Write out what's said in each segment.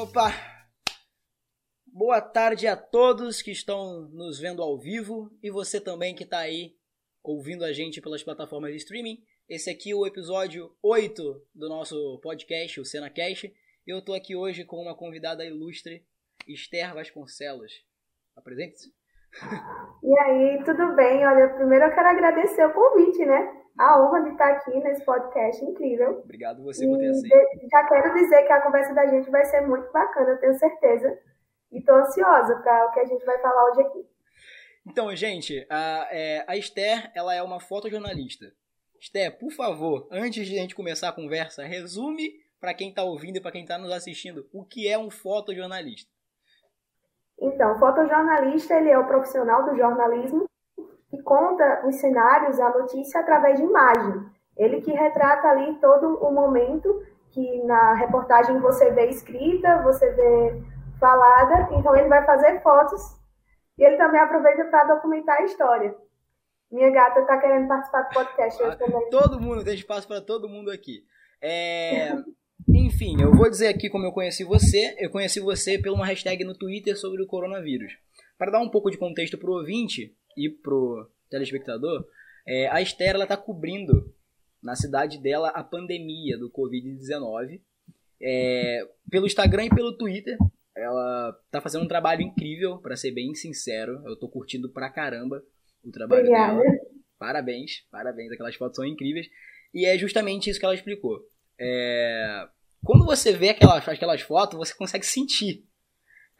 Opa! Boa tarde a todos que estão nos vendo ao vivo e você também que está aí ouvindo a gente pelas plataformas de streaming. Esse aqui é o episódio 8 do nosso podcast, o CenaCast. Eu estou aqui hoje com uma convidada ilustre, Esther Vasconcelos. Apresente-se. E aí, tudo bem? Olha, primeiro eu quero agradecer o convite, né? A honra de estar aqui nesse podcast incrível. Obrigado você por ter aceito. Já quero dizer que a conversa da gente vai ser muito bacana, eu tenho certeza. E estou ansiosa para o que a gente vai falar hoje aqui. Então, gente, a, é, a Esther, ela é uma fotojornalista. Esther, por favor, antes de a gente começar a conversa, resume para quem está ouvindo e para quem está nos assistindo o que é um fotojornalista. Então, fotojornalista ele é o profissional do jornalismo que conta os cenários, a notícia através de imagem. Ele que retrata ali todo o momento que na reportagem você vê escrita, você vê falada, então ele vai fazer fotos e ele também aproveita para documentar a história. Minha gata está querendo participar do podcast. Ah, todo mundo, tem espaço para todo mundo aqui. É... Enfim, eu vou dizer aqui como eu conheci você. Eu conheci você por uma hashtag no Twitter sobre o coronavírus. Para dar um pouco de contexto pro ouvinte e pro telespectador, é, a Esther ela tá cobrindo na cidade dela a pandemia do Covid-19 é, pelo Instagram e pelo Twitter. Ela tá fazendo um trabalho incrível, para ser bem sincero. Eu tô curtindo pra caramba o trabalho Obrigada. dela. Parabéns, parabéns, aquelas fotos são incríveis. E é justamente isso que ela explicou. É, quando você vê aquelas, aquelas fotos, você consegue sentir.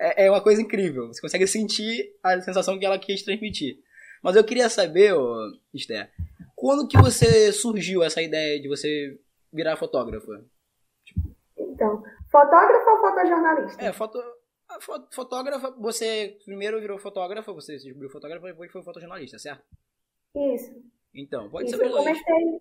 É, é, uma coisa incrível. Você consegue sentir a sensação que ela quis transmitir. Mas eu queria saber, oh, Esther, quando que você surgiu essa ideia de você virar fotógrafa? Então, fotógrafa ou fotojornalista? É, foto, fotógrafa, você primeiro virou fotógrafa, você descobriu fotógrafa e depois foi fotojornalista, certo? Isso. Então, pode Isso, ser eu comecei,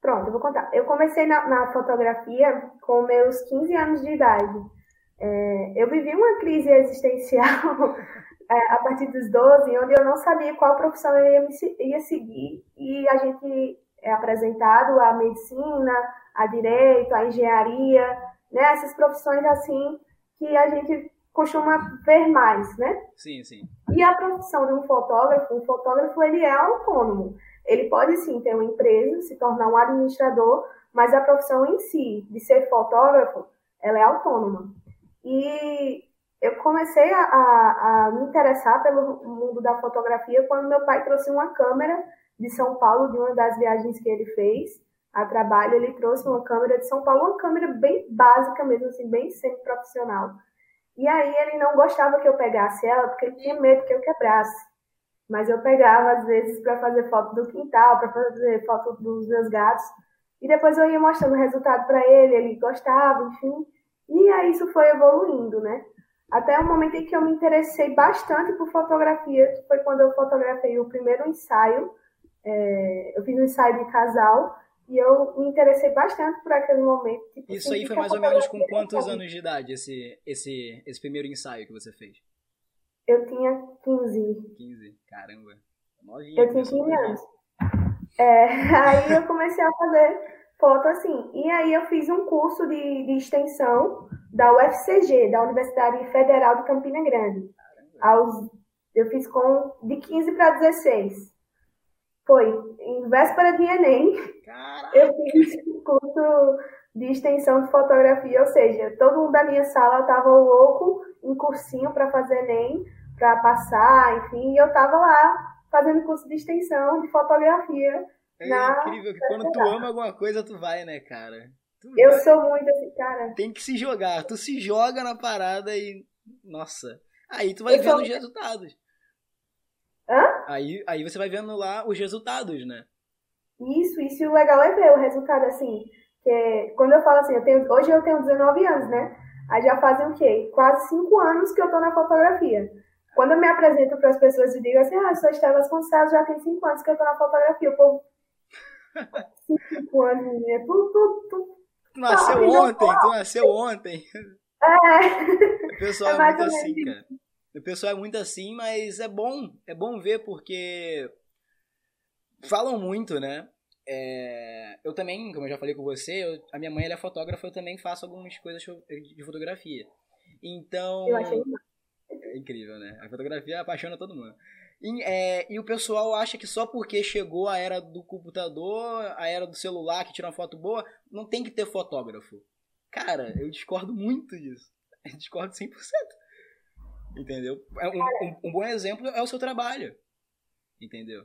Pronto, eu vou contar. Eu comecei na, na fotografia com meus 15 anos de idade. É, eu vivi uma crise existencial é, a partir dos 12, onde eu não sabia qual profissão eu ia, ia seguir. E a gente é apresentado a medicina, a direito, a engenharia, né? Essas profissões assim que a gente costuma ver mais, né? Sim, sim. E a profissão de um fotógrafo, um fotógrafo ele é autônomo. Ele pode sim ter uma empresa, se tornar um administrador, mas a profissão em si, de ser fotógrafo, ela é autônoma. E eu comecei a, a, a, me interessar pelo mundo da fotografia quando meu pai trouxe uma câmera de São Paulo, de uma das viagens que ele fez a trabalho. Ele trouxe uma câmera de São Paulo, uma câmera bem básica mesmo, assim, bem semi-profissional. E aí ele não gostava que eu pegasse ela, porque ele tinha medo que eu quebrasse. Mas eu pegava, às vezes, para fazer foto do quintal, para fazer foto dos meus gatos. E depois eu ia mostrando o resultado para ele, ele gostava, enfim. E aí isso foi evoluindo, né? Até o momento em que eu me interessei bastante por fotografia, que foi quando eu fotografei o primeiro ensaio. É, eu fiz um ensaio de casal e eu me interessei bastante por aquele momento. Tipo, isso aí foi mais ou menos com quantos anos de idade, esse, esse, esse primeiro ensaio que você fez? Eu tinha 15. 15, caramba. Novinha, eu tinha 15 anos. É, aí eu comecei a fazer foto assim. E aí eu fiz um curso de, de extensão da UFCG, da Universidade Federal de Campina Grande. Aos, eu fiz com de 15 para 16. Foi em véspera de Enem. Caraca. Eu fiz um curso de extensão de fotografia, ou seja, todo mundo da minha sala estava louco em cursinho para fazer Enem para passar, enfim, e eu tava lá fazendo curso de extensão de fotografia. É incrível que quando tu ama alguma coisa, tu vai, né, cara? Tu eu vai... sou muito assim, cara. Tem que se jogar. Tu se joga na parada e. Nossa. Aí tu vai eu vendo sou... os resultados. Hã? Aí, aí você vai vendo lá os resultados, né? Isso, isso. E o legal é ver o resultado, assim. Que quando eu falo assim, eu tenho, hoje eu tenho 19 anos, né? Aí já fazem o quê? Quase 5 anos que eu tô na fotografia. Quando eu me apresento para as pessoas e digo assim, ah, eu sou Estela Vasconcelos, já tem cinco anos que eu estou na fotografia. O povo. Cinco anos, né? Tu, tu, tu, tu nasceu ontem, tu nasceu ontem. É. O pessoal é, é muito assim, cara. O pessoal é muito assim, mas é bom. É bom ver porque falam muito, né? É, eu também, como eu já falei com você, eu, a minha mãe é fotógrafa, eu também faço algumas coisas de fotografia. Então. Eu achei é incrível, né? A fotografia apaixona todo mundo. E, é, e, o pessoal acha que só porque chegou a era do computador, a era do celular que tira uma foto boa, não tem que ter fotógrafo. Cara, eu discordo muito disso. Eu discordo 100%. Entendeu? É um, um, um, bom exemplo é o seu trabalho. Entendeu?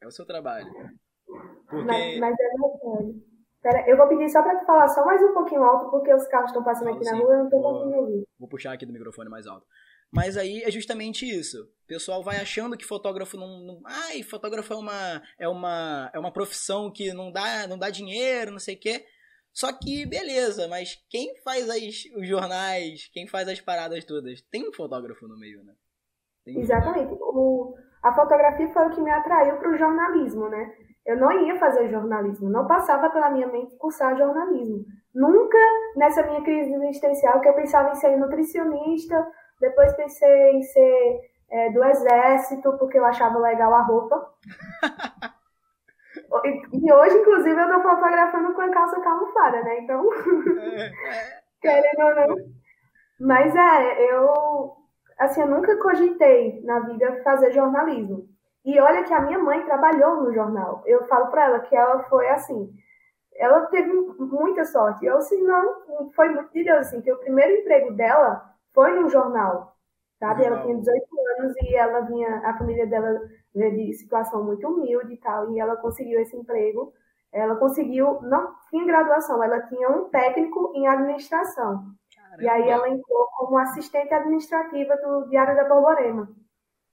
É o seu trabalho. Porque... Mas, mas é verdade. Pera, eu vou pedir só pra tu falar só mais um pouquinho alto, porque os carros estão passando aqui na rua e eu não tô conseguindo ouvir. Vou puxar aqui do microfone mais alto. Mas aí é justamente isso. O pessoal vai achando que fotógrafo não, não. ai, fotógrafo é uma, é uma, é uma profissão que não dá, não dá dinheiro, não sei o quê. Só que, beleza, mas quem faz as, os jornais, quem faz as paradas todas, tem um fotógrafo no meio, né? Exatamente. O, a fotografia foi o que me atraiu para o jornalismo, né? Eu não ia fazer jornalismo, não passava pela minha mente cursar jornalismo. Nunca nessa minha crise existencial que eu pensava em ser nutricionista, depois pensei em ser é, do exército, porque eu achava legal a roupa. e hoje, inclusive, eu tô fotografando com a calça camuflada, né? Então, é, é. querendo ou não. Mas é, eu, assim, eu nunca cogitei na vida fazer jornalismo. E olha que a minha mãe trabalhou no jornal. Eu falo para ela que ela foi assim, ela teve muita sorte. Eu, assim, não, foi muito de Deus, assim, que o primeiro emprego dela foi num jornal, sabe? Ela tinha 18 anos e ela vinha, a família dela veio de situação muito humilde e tal, e ela conseguiu esse emprego. Ela conseguiu, não tinha graduação, ela tinha um técnico em administração. Caramba. E aí ela entrou como assistente administrativa do Diário da Borborema.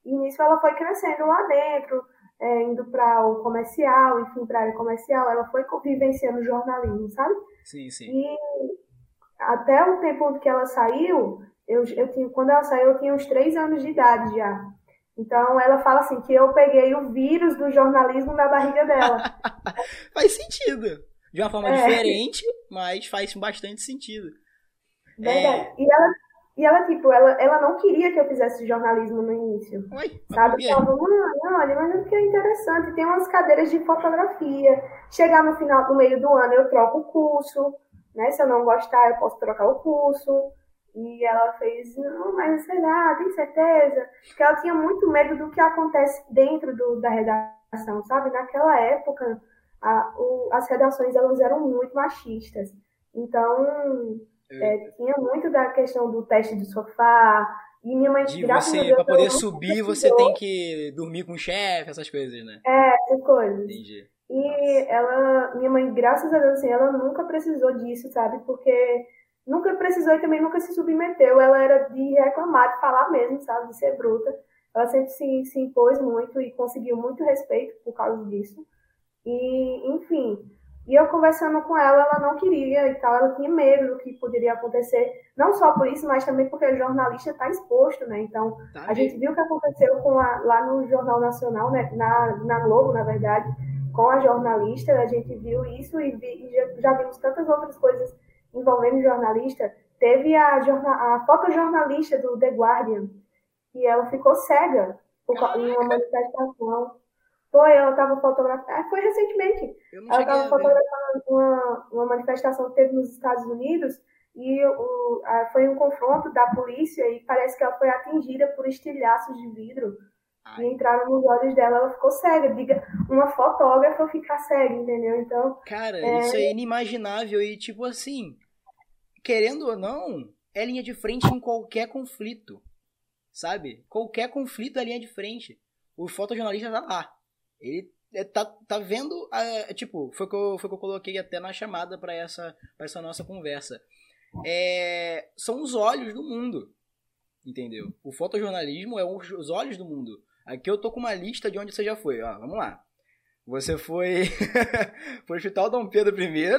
E nisso ela foi crescendo lá dentro, é, indo para o comercial, enfim, para a área comercial. Ela foi vivenciando jornalismo, sabe? Sim, sim. E até o tempo que ela saiu, eu, eu tinha, quando ela saiu, eu tinha uns três anos de idade já. Então ela fala assim que eu peguei o vírus do jornalismo na barriga dela. faz sentido. De uma forma é. diferente, mas faz bastante sentido. Verdade. É... E ela, e ela, tipo, ela, ela não queria que eu fizesse jornalismo no início. Oi, sabe? Ela falava, não, olha, mas é porque é interessante. Tem umas cadeiras de fotografia. Chegar no final, no meio do ano, eu troco o curso. Né? Se eu não gostar, eu posso trocar o curso. E ela fez, não, mas sei lá, tem certeza? Porque ela tinha muito medo do que acontece dentro do, da redação, sabe? Naquela época, a, o, as redações elas eram muito machistas. Então, é, tinha muito da questão do teste do sofá. E minha mãe, de você, pra poder subir, você tem que dormir com o chefe, essas coisas, né? É, essas coisas. Entendi. E Nossa. ela, minha mãe, graças a Deus, assim, ela nunca precisou disso, sabe? Porque nunca precisou e também nunca se submeteu. Ela era de reclamar, de falar mesmo, sabe? De ser bruta. Ela sempre se, se impôs muito e conseguiu muito respeito por causa disso. E, enfim, e eu conversando com ela, ela não queria e tal, ela tinha medo do que poderia acontecer, não só por isso, mas também porque o jornalista está exposto, né? Então, tá a gente viu o que aconteceu com a, lá no Jornal Nacional, né? Na, na Globo, na verdade, com a jornalista, a gente viu isso e, vi, e já, já, vimos tantas outras coisas envolvendo jornalista. Teve a, jornal, a fotojornalista do The Guardian, que ela ficou cega por, em uma manifestação foi, ela estava fotografando. Ah, foi recentemente. Ela estava fotografando uma, uma manifestação que teve nos Estados Unidos e o, a, foi um confronto da polícia e parece que ela foi atingida por estilhaços de vidro Ai. e entraram nos olhos dela, ela ficou cega. Diga, uma fotógrafa ficar cega, entendeu? Então. Cara, é... isso é inimaginável e tipo assim, querendo ou não, é linha de frente em qualquer conflito. Sabe? Qualquer conflito é linha de frente. O fotojornalista tá lá. Ele é, tá, tá vendo, é, tipo, foi que, eu, foi que eu coloquei até na chamada para essa, pra essa nossa conversa. É, são os olhos do mundo, entendeu? O fotojornalismo é os olhos do mundo. Aqui eu tô com uma lista de onde você já foi, ó, vamos lá. Você foi foi chutar o Dom Pedro I?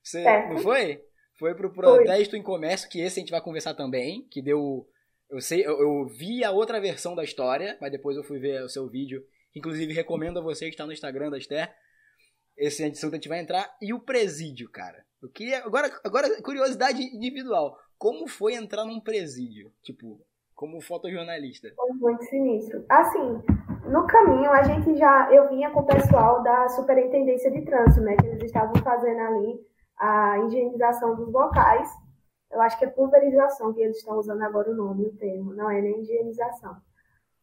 Você, é. Não foi? Foi pro protesto foi. em comércio, que esse a gente vai conversar também, que deu... Eu sei, eu, eu vi a outra versão da história, mas depois eu fui ver o seu vídeo Inclusive, recomendo a você que está no Instagram da Esther. Edição que a gente vai entrar. E o presídio, cara. Eu queria. Agora, agora, curiosidade individual. Como foi entrar num presídio? Tipo, como fotojornalista? Foi muito sinistro. Assim, no caminho a gente já. Eu vinha com o pessoal da Superintendência de Trânsito, né? Que eles estavam fazendo ali a higienização dos locais Eu acho que é pulverização que eles estão usando agora o nome, o termo, não é nem higienização.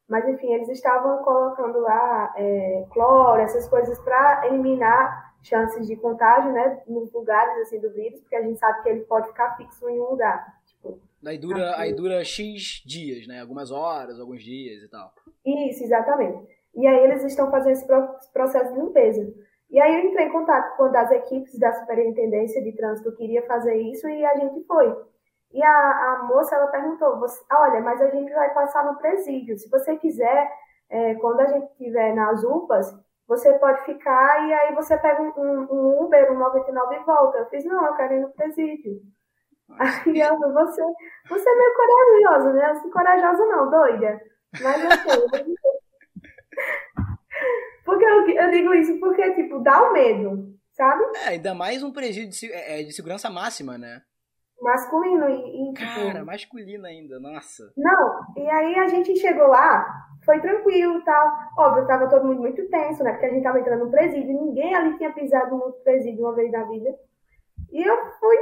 Mas, enfim, eles estavam colocando lá é, cloro, essas coisas para eliminar chances de contágio, né, nos lugares, assim, do vírus, porque a gente sabe que ele pode ficar fixo em um lugar. Tipo, aí dura, aí dura X dias, né, algumas horas, alguns dias e tal. Isso, exatamente. E aí eles estão fazendo esse processo de limpeza. E aí eu entrei em contato com uma das equipes da Superintendência de Trânsito que iria fazer isso e a gente foi. E a, a moça, ela perguntou, olha, mas a gente vai passar no presídio. Se você quiser, é, quando a gente estiver nas UPAs, você pode ficar e aí você pega um, um, Uber, um 99 e volta. Eu fiz, não, eu quero ir no presídio. Aí eu, você, você é meio corajosa, né? Assim, corajosa não, doida. Mas assim, porque eu, eu digo isso porque, tipo, dá o medo, sabe? É, ainda mais um presídio de, é, de segurança máxima, né? masculino e, e tipo, Cara, masculino ainda, nossa. Não, e aí a gente chegou lá, foi tranquilo e tal. Óbvio, tava todo mundo muito tenso, né? Porque a gente tava entrando no presídio, ninguém ali tinha pisado no presídio uma vez na vida. E eu fui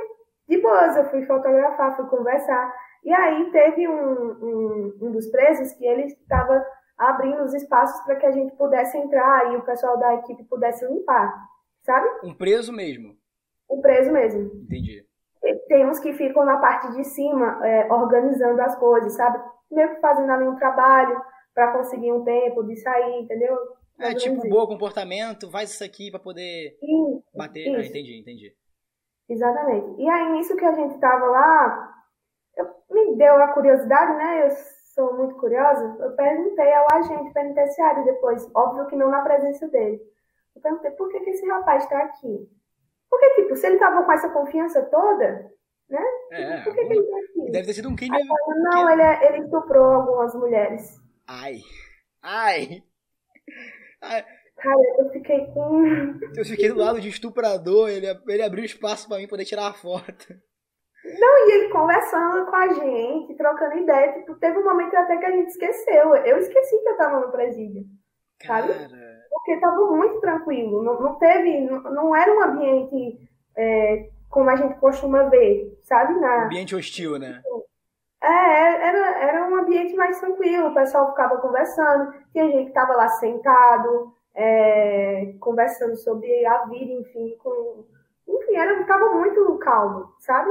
de boas, eu fui fotografar, fui conversar. E aí teve um, um, um dos presos que ele estava abrindo os espaços para que a gente pudesse entrar e o pessoal da equipe pudesse limpar, sabe? Um preso mesmo. Um preso mesmo. Entendi tem uns que ficam na parte de cima é, organizando as coisas, sabe? Meio que fazendo ali um trabalho para conseguir um tempo de sair, entendeu? É, tipo, bom comportamento, faz isso aqui para poder isso, bater. Isso. Ah, entendi, entendi. Exatamente. E aí, nisso que a gente tava lá, eu, me deu a curiosidade, né? Eu sou muito curiosa. Eu perguntei ao agente penitenciário depois, óbvio que não na presença dele. Eu perguntei, por que, que esse rapaz está aqui? Porque, tipo, se ele tava com essa confiança toda, né? É, Por que, que ele tá aqui? Deve ter sido um crime. Aí, não, que... ele, é, ele estuprou algumas mulheres. Ai. Ai. Ai. Cara, eu fiquei com. Eu fiquei do lado de estuprador, ele, ele abriu espaço pra mim poder tirar a foto. Não, e ele conversando com a gente, trocando ideia. Tipo, teve um momento até que a gente esqueceu. Eu esqueci que eu tava no presídio. Cara. Sabe? porque estava muito tranquilo, não, não teve, não, não, era um ambiente é, como a gente costuma ver, sabe? Na, ambiente hostil, né? É, era, era um ambiente mais tranquilo, o pessoal ficava conversando, tinha gente que estava lá sentado, é, conversando sobre a vida, enfim, com, enfim, era, estava muito calmo, sabe?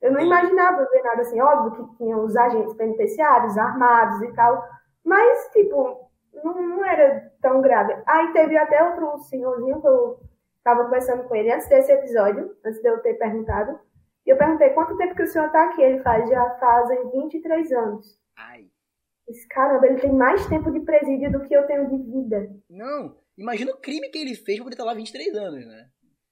Eu não imaginava ver nada assim, óbvio que tinha os agentes penitenciários armados e tal, mas, tipo, não, não era tão grave. Aí teve até outro senhorzinho que eu estava conversando com ele antes desse episódio, antes de eu ter perguntado. E eu perguntei quanto tempo que o senhor está aqui. Ele faz, já fazem 23 anos. Ai. Esse caramba, ele tem mais tempo de presídio do que eu tenho de vida. Não, imagina o crime que ele fez por estar lá 23 anos, né?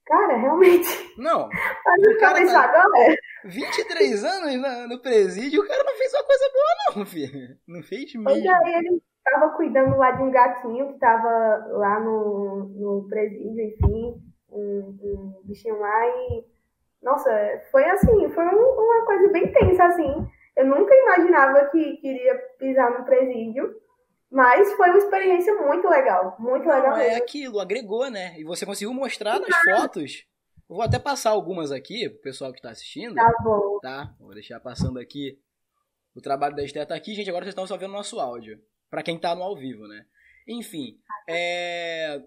Cara, realmente. Não. Mas o cara tá agora. 23 anos no presídio, o cara não fez uma coisa boa, não, filho. Não fez mesmo. Pois é, ele estava cuidando lá de um gatinho que estava lá no, no presídio, enfim, um, um, bichinho lá e. Nossa, foi assim, foi um, uma coisa bem tensa, assim. Eu nunca imaginava que queria pisar no presídio, mas foi uma experiência muito legal, muito Não, legal. É aquilo, agregou, né? E você conseguiu mostrar nas fotos. Eu vou até passar algumas aqui pro pessoal que está assistindo. Tá bom. Tá? Vou deixar passando aqui. O trabalho da Esther tá aqui, gente. Agora vocês estão só vendo o nosso áudio para quem tá no ao vivo, né? Enfim, é,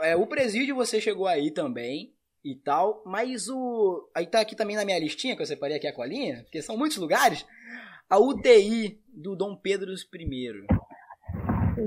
é, o presídio você chegou aí também e tal, mas o aí tá aqui também na minha listinha que eu separei aqui a colinha, porque são muitos lugares. A UTI do Dom Pedro I.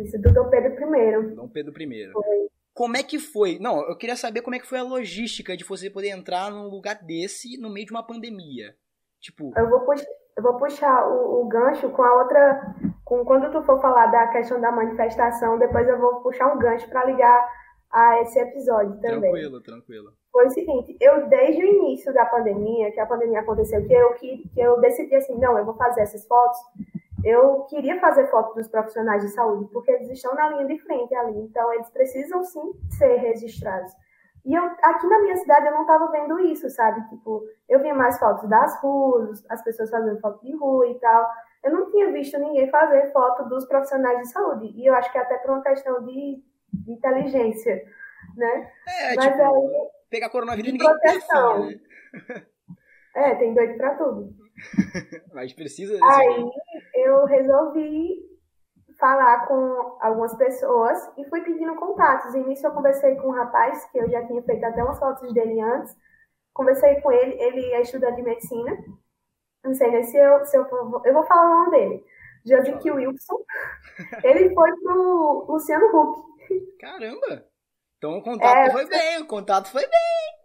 Isso, do Dom Pedro I. Dom Pedro I. Foi. Como é que foi? Não, eu queria saber como é que foi a logística de você poder entrar num lugar desse no meio de uma pandemia. Tipo. Eu vou puxar, eu vou puxar o, o gancho com a outra com, quando tu for falar da questão da manifestação, depois eu vou puxar um gancho para ligar a esse episódio também. Tranquilo, tranquilo. Foi o seguinte, eu desde o início da pandemia, que a pandemia aconteceu, que eu, que, que eu decidi assim, não, eu vou fazer essas fotos, eu queria fazer fotos dos profissionais de saúde, porque eles estão na linha de frente ali, então eles precisam sim ser registrados. E eu, aqui na minha cidade eu não estava vendo isso, sabe? Tipo, eu via mais fotos das ruas, as pessoas fazendo foto de rua e tal eu não tinha visto ninguém fazer foto dos profissionais de saúde. E eu acho que é até por uma questão de, de inteligência, né? É, Mas tipo, aí, pegar coronavírus ninguém proteção. Né? É, tem doido pra tudo. Mas precisa Aí eu resolvi falar com algumas pessoas e fui pedindo contatos. No início eu conversei com um rapaz, que eu já tinha feito até umas fotos dele antes. Conversei com ele, ele é estudante de medicina. Não sei nem se eu, se eu, eu vou falar o nome dele. Josique Wilson. Ele foi pro Luciano Huck. Caramba! Então o contato é, foi bem, o contato foi bem.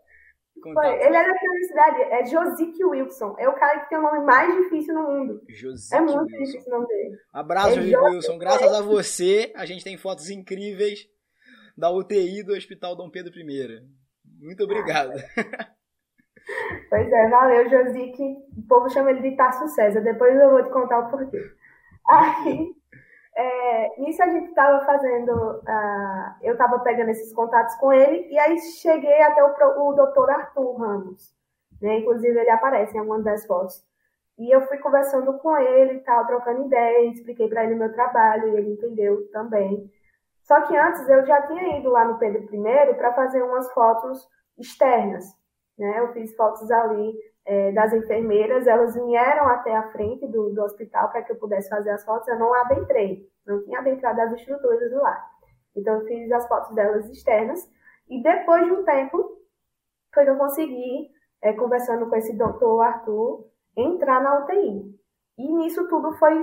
Foi. Ele é daquela cidade, é Josique Wilson. É o cara que tem o nome mais difícil no mundo. Josique é muito Wilson. difícil o nome dele. Abraço, é Josique Wilson. Graças a você, a gente tem fotos incríveis da UTI do Hospital Dom Pedro I. Muito obrigado. Pois é, valeu, Josique. O povo chama ele de Tasso César. Depois eu vou te contar o porquê. Aí, é, a gente estava fazendo, uh, eu estava pegando esses contatos com ele, e aí cheguei até o, o doutor Arthur Ramos, né? Inclusive ele aparece em algumas das fotos. E eu fui conversando com ele e tal, trocando ideia, expliquei para ele o meu trabalho, e ele entendeu também. Só que antes eu já tinha ido lá no Pedro I para fazer umas fotos externas, né? Eu fiz fotos ali é, das enfermeiras, elas vieram até a frente do, do hospital para que eu pudesse fazer as fotos. Eu não adentrei, não tinha adentrado as estruturas lar. Então, eu fiz as fotos delas externas. E depois de um tempo, foi que eu consegui, é, conversando com esse doutor Arthur, entrar na UTI. E nisso tudo foi,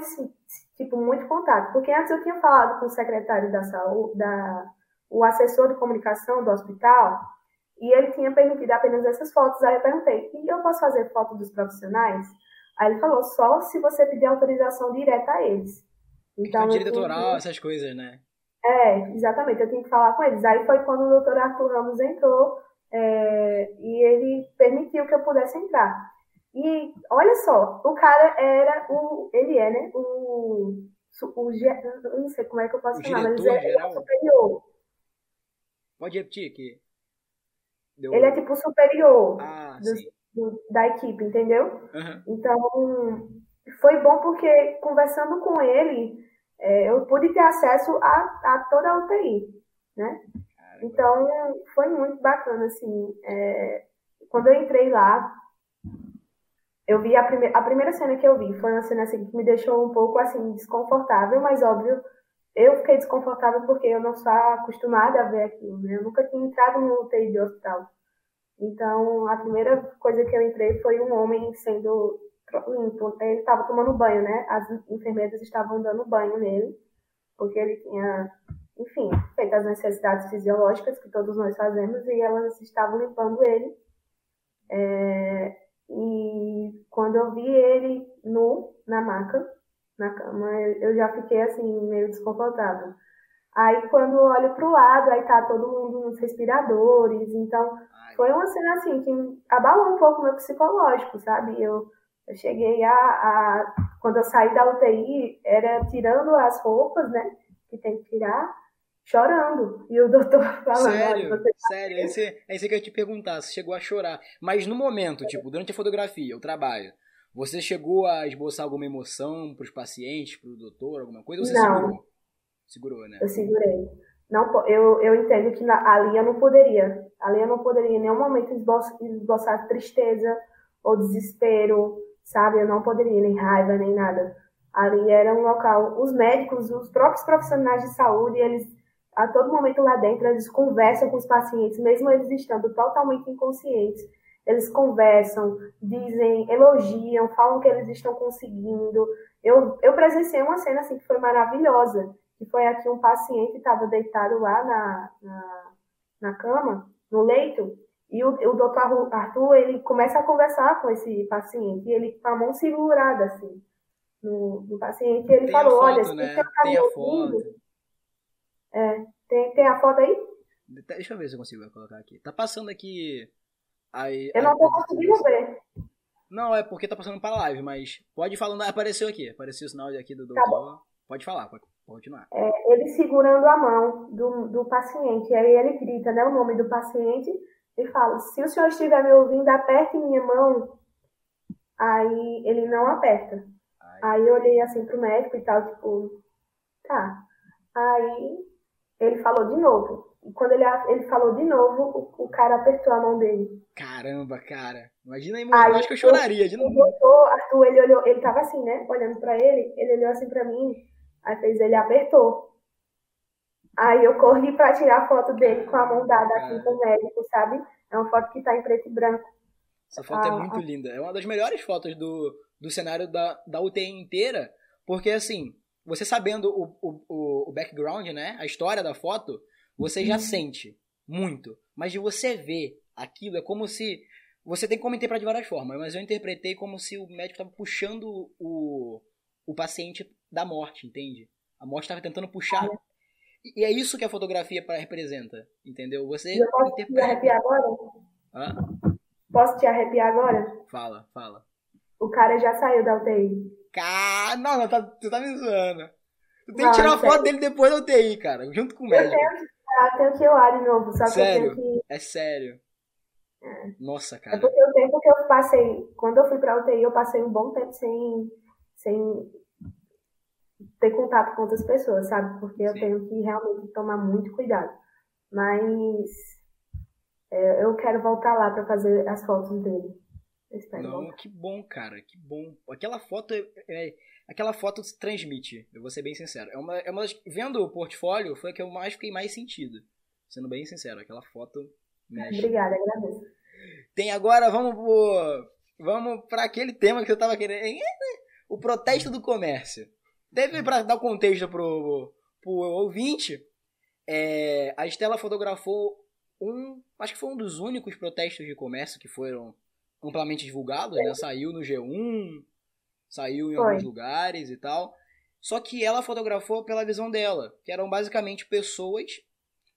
tipo, muito contato. Porque antes eu tinha falado com o secretário da saúde, da, o assessor de comunicação do hospital, e ele tinha permitido apenas essas fotos. Aí eu perguntei, e eu posso fazer foto dos profissionais? Aí ele falou, só se você pedir autorização direta a eles. Então, direito autoral, que... essas coisas, né? É, exatamente, eu tenho que falar com eles. Aí foi quando o doutor Arthur Ramos entrou é, e ele permitiu que eu pudesse entrar. E olha só, o cara era o. Ele é, né? O. o eu não sei como é que eu posso o chamar, mas ele é o superior. Pode repetir aqui. Deu... Ele é tipo superior ah, do, do, da equipe, entendeu? Uhum. Então, foi bom porque conversando com ele, é, eu pude ter acesso a, a toda a UTI, né? Então, foi muito bacana, assim. É, quando eu entrei lá, eu vi a, prime a primeira cena que eu vi foi uma cena assim, que me deixou um pouco assim desconfortável, mas óbvio, eu fiquei desconfortável porque eu não sou acostumada a ver aquilo, né? Eu nunca tinha entrado no UTI de hospital. Então, a primeira coisa que eu entrei foi um homem sendo limpo. Ele estava tomando banho, né? As enfermeiras estavam dando banho nele, porque ele tinha, enfim, feito as necessidades fisiológicas que todos nós fazemos e elas estavam limpando ele. É, e quando eu vi ele nu na maca, na cama, eu já fiquei assim, meio desconfortável. Aí quando eu olho pro lado, aí tá todo mundo nos respiradores, então Ai. foi uma cena assim que abalou um pouco o meu psicológico, sabe? Eu, eu cheguei a, a, Quando eu saí da UTI, era tirando as roupas, né? Que tem que tirar, chorando. E o doutor falando. Sério, você tá sério, é isso, é que eu ia te perguntar, você chegou a chorar. Mas no momento, tipo, durante a fotografia, o trabalho, você chegou a esboçar alguma emoção pros pacientes, pro doutor, alguma coisa? Ou você Não. segurou? Segurou, né? Eu segurei. Não, eu, eu entendo que na, ali eu não poderia. Ali eu não poderia em nenhum momento esboçar tristeza ou desespero, sabe? Eu não poderia, nem raiva, nem nada. Ali era um local. Os médicos, os próprios profissionais de saúde, eles, a todo momento lá dentro, eles conversam com os pacientes, mesmo eles estando totalmente inconscientes. Eles conversam, dizem, elogiam, falam que eles estão conseguindo. Eu, eu presenciei uma cena assim que foi maravilhosa que foi aqui um paciente estava deitado lá na, na, na, cama, no leito, e o, o doutor Arthur, ele começa a conversar com esse paciente, e ele com a mão segurada, assim, no, no paciente, e ele tem falou, foto, olha, se né? você tá me ouvindo... É, tem, tem a foto aí? Deixa eu ver se eu consigo colocar aqui. Tá passando aqui... Aí, eu não tô conseguindo ver. Não, é porque tá passando para live, mas pode ir falando. Apareceu aqui, apareceu o sinal aqui do tá doutor. Tá pode falar, pode. Continuar. É, ele segurando a mão do, do paciente. Aí ele grita né, o nome do paciente e fala: Se o senhor estiver me ouvindo, aperte minha mão. Aí ele não aperta. Ai. Aí eu olhei assim pro médico e tal, tipo, tá. Aí ele falou de novo. E quando ele, ele falou de novo, o, o cara apertou a mão dele. Caramba, cara. Imagina aí, eu acho que eu choraria. De novo. Botou, Arthur, ele olhou, ele tava assim, né? Olhando pra ele, ele olhou assim pra mim, aí fez ele apertou. Aí eu corri pra tirar a foto dele com a mão dada assim com o médico, sabe? É uma foto que tá em preto e branco. Essa foto é ah, é muito ah. linda. É uma das melhores fotos do, do cenário da, da UTI inteira, porque assim, você sabendo o, o, o background, né? A história da foto, você já uhum. sente muito. Mas de você ver aquilo, é como se. Você tem como interpretar de várias formas, mas eu interpretei como se o médico estava puxando o, o paciente da morte, entende? A morte estava tentando puxar. E é isso que a fotografia representa, entendeu? Você eu posso interpreta... te arrepiar agora? Hã? Posso te arrepiar agora? Fala, fala. O cara já saiu da UTI. Cara, não, não tá, tu tá me zoando. Tu tem que tirar uma foto dele depois da UTI, cara, junto com o médico. Eu tenho que, ah, lá de novo, só sério? que eu tenho que... É sério? É. Nossa, cara. É porque o tempo que eu passei, quando eu fui pra UTI, eu passei um bom tempo sem, sem ter contato com outras pessoas, sabe? Porque eu Sim. tenho que realmente tomar muito cuidado. Mas é, eu quero voltar lá para fazer as fotos dele. Não, que bom, cara, que bom. Aquela foto é, é, aquela foto transmite, eu vou ser bem sincero. É uma, é uma das, vendo o portfólio, foi a que eu mais fiquei mais sentido. Sendo bem sincero, aquela foto mexe. Obrigada, agradeço. Tem agora, vamos pro, vamos para aquele tema que eu tava querendo, o protesto do comércio. Teve para dar contexto pro, pro ouvinte, é, a Estela fotografou um, acho que foi um dos únicos protestos de comércio que foram amplamente divulgados, né? Saiu no G1, saiu em foi. alguns lugares e tal. Só que ela fotografou pela visão dela, que eram basicamente pessoas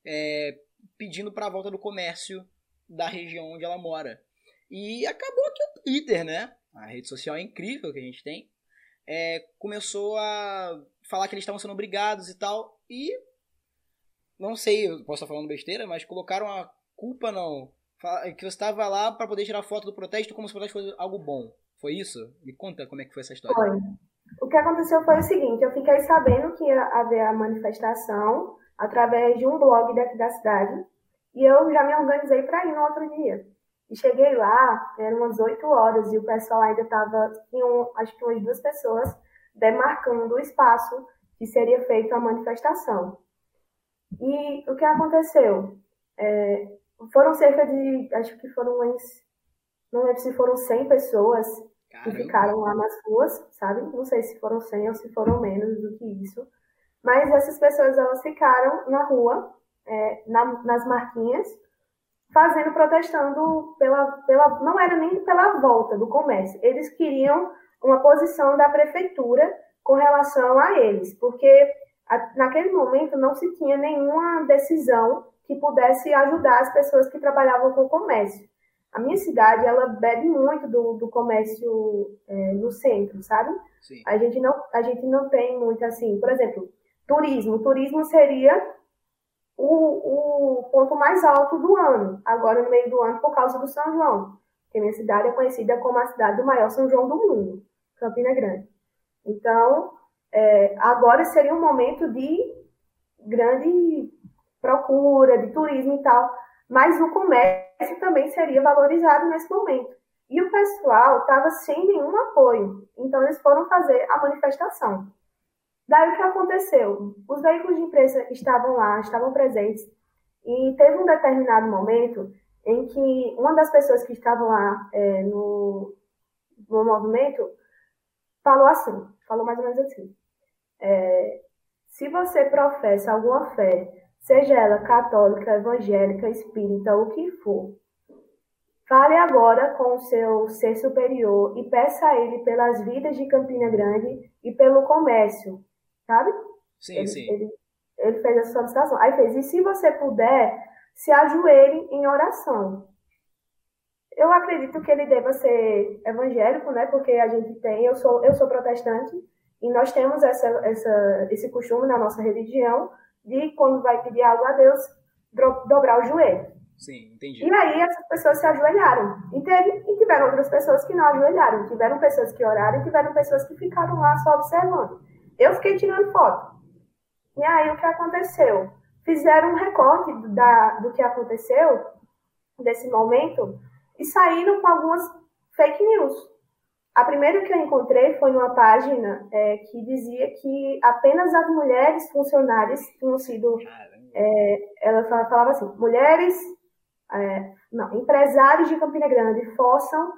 é, pedindo para a volta do comércio da região onde ela mora. E acabou que o Twitter, né? A rede social é incrível que a gente tem é, começou a falar que eles estavam sendo obrigados e tal. E não sei, eu posso estar falando besteira, mas colocaram a culpa não. Que você estava lá para poder tirar foto do protesto como se o protesto fosse algo bom. Foi isso? Me conta como é que foi essa história. Foi. O que aconteceu foi o seguinte, eu fiquei sabendo que ia haver a manifestação através de um blog daqui da cidade e eu já me organizei para ir no outro dia. E cheguei lá, eram umas 8 horas, e o pessoal ainda estava, tinham acho que umas duas pessoas demarcando o espaço que seria feita a manifestação. E o que aconteceu? É, foram cerca de, acho que foram umas, não lembro se foram 100 pessoas Caramba. que ficaram lá nas ruas, sabe? Não sei se foram 100 ou se foram menos do que isso. Mas essas pessoas, elas ficaram na rua, é, na, nas marquinhas, fazendo, protestando pela, pela. Não era nem pela volta do comércio. Eles queriam uma posição da prefeitura com relação a eles, porque naquele momento não se tinha nenhuma decisão que pudesse ajudar as pessoas que trabalhavam com o comércio. A minha cidade, ela bebe muito do, do comércio é, no centro, sabe? Sim. A gente não, a gente não tem muito assim, por exemplo, turismo. Turismo seria o, o ponto mais alto do ano, agora no meio do ano, por causa do São João. Porque minha cidade é conhecida como a cidade do maior São João do mundo, Campina Grande. Então, é, agora seria um momento de grande procura, de turismo e tal, mas o comércio também seria valorizado nesse momento. E o pessoal estava sem nenhum apoio, então eles foram fazer a manifestação. Daí o que aconteceu? Os veículos de imprensa estavam lá, estavam presentes, e teve um determinado momento em que uma das pessoas que estavam lá é, no, no movimento falou assim, falou mais ou menos assim, é, se você professa alguma fé, seja ela católica, evangélica, espírita, o que for, fale agora com o seu ser superior e peça a ele pelas vidas de Campina Grande e pelo comércio, sabe? Sim, ele, sim. Ele, ele fez essa solicitação. Aí fez, e se você puder, se ajoelhe em oração. Eu acredito que ele deva ser evangélico, né? Porque a gente tem, eu sou, eu sou protestante, e nós temos essa, essa, esse costume na nossa religião de, quando vai pedir algo a Deus, dobrar o joelho. Sim, entendi. E aí essas pessoas se ajoelharam. E, teve, e tiveram outras pessoas que não ajoelharam. Tiveram pessoas que oraram e tiveram pessoas que ficaram lá só observando. Eu fiquei tirando foto. E aí o que aconteceu? fizeram um recorte da, do que aconteceu, desse momento, e saíram com algumas fake news. A primeira que eu encontrei foi uma página é, que dizia que apenas as mulheres funcionárias tinham sido. É, ela falava assim: mulheres, é, não, empresários de Campina Grande forçam